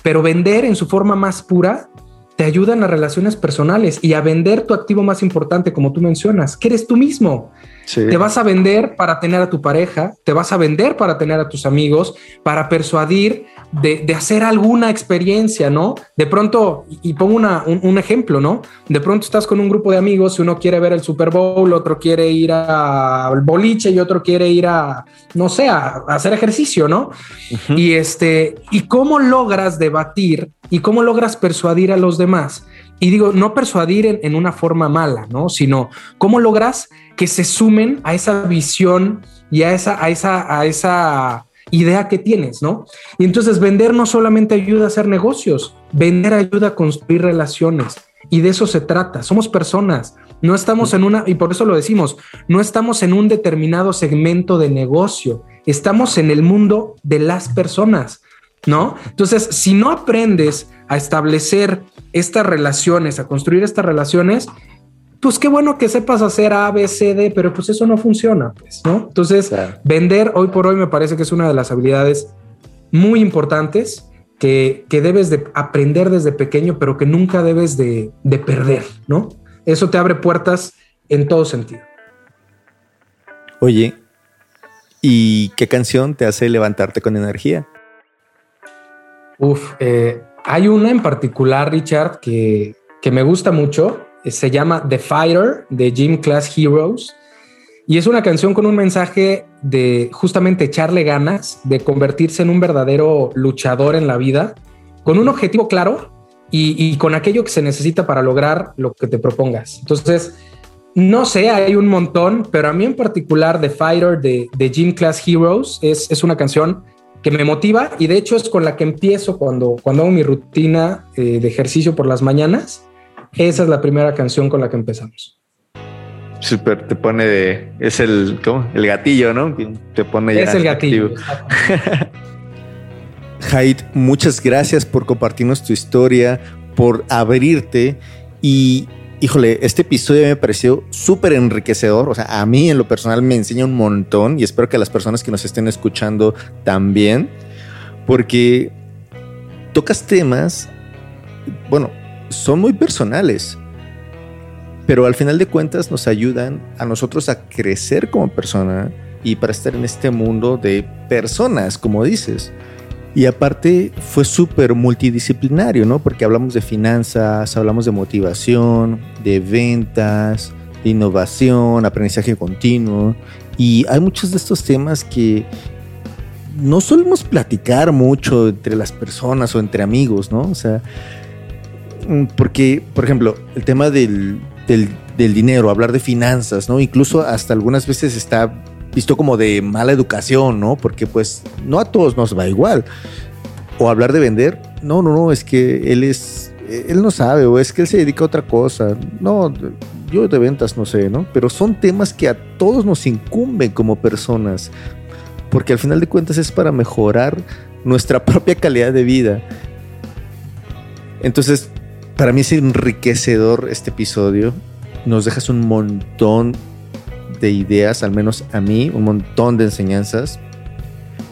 Pero vender en su forma más pura te ayuda en las relaciones personales y a vender tu activo más importante, como tú mencionas, que eres tú mismo. Te vas a vender para tener a tu pareja, te vas a vender para tener a tus amigos, para persuadir de, hacer alguna experiencia, ¿no? De pronto, y, pongo un, ejemplo, ¿no? De pronto estás con un grupo de amigos, uno quiere ver el Super Bowl, otro quiere ir al boliche y otro quiere ir a, no sé, a, hacer ejercicio, ¿no? Y este, ¿y cómo logras debatir y cómo logras persuadir a los demás? Y digo, no persuadir en, en una forma mala, ¿no? Sino, ¿cómo logras que se sumen a esa visión y a esa, a esa, a esa idea que tienes, ¿no? Y entonces vender no solamente ayuda a hacer negocios, vender ayuda a construir relaciones. Y de eso se trata. Somos personas. No estamos en una, y por eso lo decimos, no estamos en un determinado segmento de negocio. Estamos en el mundo de las personas, ¿no? Entonces, si no aprendes a establecer estas relaciones, a construir estas relaciones, pues qué bueno que sepas hacer A, B, C, D, pero pues eso no funciona, pues, ¿no? Entonces, vender hoy por hoy me parece que es una de las habilidades muy importantes que, debes de aprender desde pequeño, pero que nunca debes de, de perder, ¿no? Eso te abre puertas en todo sentido. Oye, ¿y qué canción te hace levantarte con energía? Uf, eh, hay una en particular, Richard, que, que me gusta mucho se llama The Fighter de Gym Class Heroes y es una canción con un mensaje de justamente echarle ganas, de convertirse en un verdadero luchador en la vida, con un objetivo claro y, con aquello que se necesita para lograr lo que te propongas. Entonces, no sé, hay un montón, pero a mí en particular The Fighter de, de Gym Class Heroes es, es, una canción que me motiva y de hecho es con la que empiezo cuando, cuando hago mi rutina eh, de ejercicio por las mañanas Esa es la primera canción con la que empezamos. Súper, te pone de. Es el, ¿cómo? El gatillo, ¿no? Te pone ya. Es el gatillo. <laughs> Haid, muchas gracias por compartirnos tu historia, por abrirte y híjole, este episodio me pareció súper enriquecedor. O sea, a mí en lo personal me enseña un montón y espero que a las personas que nos estén escuchando también, porque tocas temas, bueno, son muy personales, pero al final de cuentas nos ayudan a nosotros a crecer como persona y para estar en este mundo de personas, como dices. Y aparte fue súper multidisciplinario, ¿no? Porque hablamos de finanzas, hablamos de motivación, de ventas, de innovación, aprendizaje continuo. Y hay muchos de estos temas que no solemos platicar mucho entre las personas o entre amigos, ¿no? O sea, porque, por ejemplo, el tema del, del, del dinero, hablar de finanzas, ¿no? Incluso hasta algunas veces está visto como de mala educación, ¿no? Porque pues no a todos nos va igual. O hablar de vender, no, no, no, es que él es, él no sabe, o es que él se dedica a otra cosa. No, yo de ventas no sé, ¿no? Pero son temas que a todos nos incumben como personas, porque al final de cuentas es para mejorar nuestra <laughs> propia calidad de vida. Entonces, para mí es enriquecedor este episodio. Nos dejas un montón de ideas, al menos a mí, un montón de enseñanzas.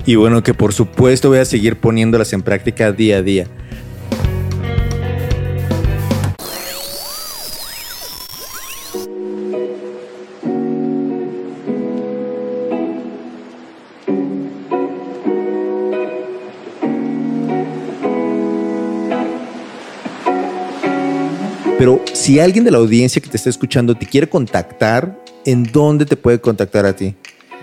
Y bueno, que por supuesto voy a seguir poniéndolas en práctica día a día. Si alguien de la audiencia que te está escuchando te quiere contactar, ¿en dónde te puede contactar a ti?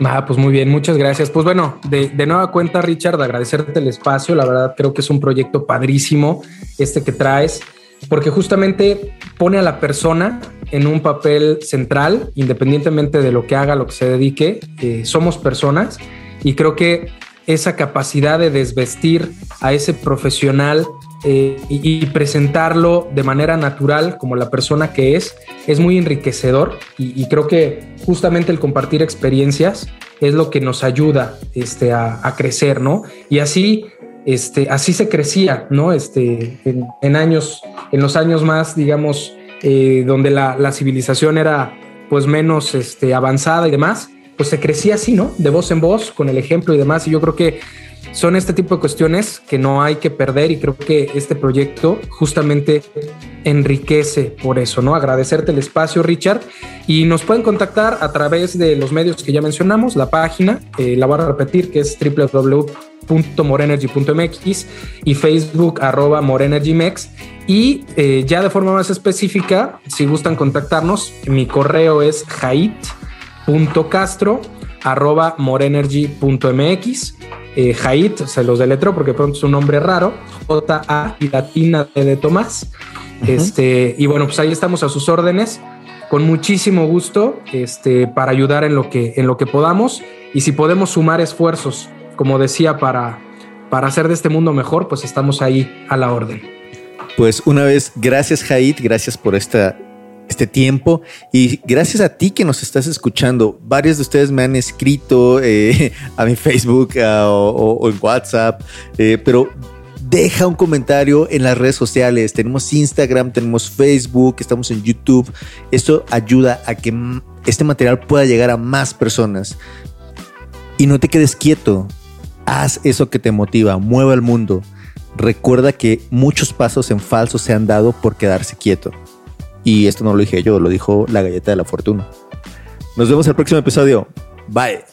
Ah, pues muy bien, muchas gracias. Pues bueno, de, de, nueva cuenta, Richard, agradecerte el espacio. La verdad, creo que es un proyecto padrísimo este que traes, porque justamente pone a la persona en un papel central, independientemente de lo que haga, lo que se dedique. Eh, somos personas y creo que esa capacidad de desvestir a ese profesional eh, y, presentarlo de manera natural como la persona que es, es muy enriquecedor y, creo que justamente el compartir experiencias es lo que nos ayuda este, a, crecer, ¿no? Y así, este, así se crecía, ¿no? Este, en, en años, en los años más, digamos, eh, donde la, la, civilización era pues menos este, avanzada y demás, pues se crecía así, ¿no? De voz en voz, con el ejemplo y demás. Y yo creo que son este tipo de cuestiones que no hay que perder y creo que este proyecto justamente enriquece por eso, ¿no? Agradecerte el espacio, Richard, y nos pueden contactar a través de los medios que ya mencionamos, la página, eh, la voy a repetir, que es www.morenergy.mx y Facebook arroba morenergymex. Y eh, ya de forma más específica, si gustan contactarnos, mi correo es jait.castro arroba morenergy.mx eh, Jait, se los deletro porque pronto es un nombre raro, J-A y latina de, Tomás. Uh -huh. Este, y bueno, pues ahí estamos a sus órdenes, con muchísimo gusto, este, para ayudar en lo que, en lo que podamos. Y si podemos sumar esfuerzos, como decía, para, para hacer de este mundo mejor, pues estamos ahí a la orden. Pues una vez, gracias Jait, gracias por esta este tiempo y gracias a ti que nos estás escuchando. Varios de ustedes me han escrito eh, <laughs> a mi Facebook o, o, en WhatsApp, eh, pero deja un comentario en las redes sociales. Tenemos Instagram, tenemos Facebook, estamos en YouTube. Esto ayuda a que este material pueda llegar a más personas. Y no te quedes quieto. Haz eso que te motiva, mueva el mundo. Recuerda que muchos pasos en falso se han dado por quedarse quieto. Y esto no lo dije yo, lo dijo la galleta de la fortuna. Nos vemos el próximo episodio. Bye.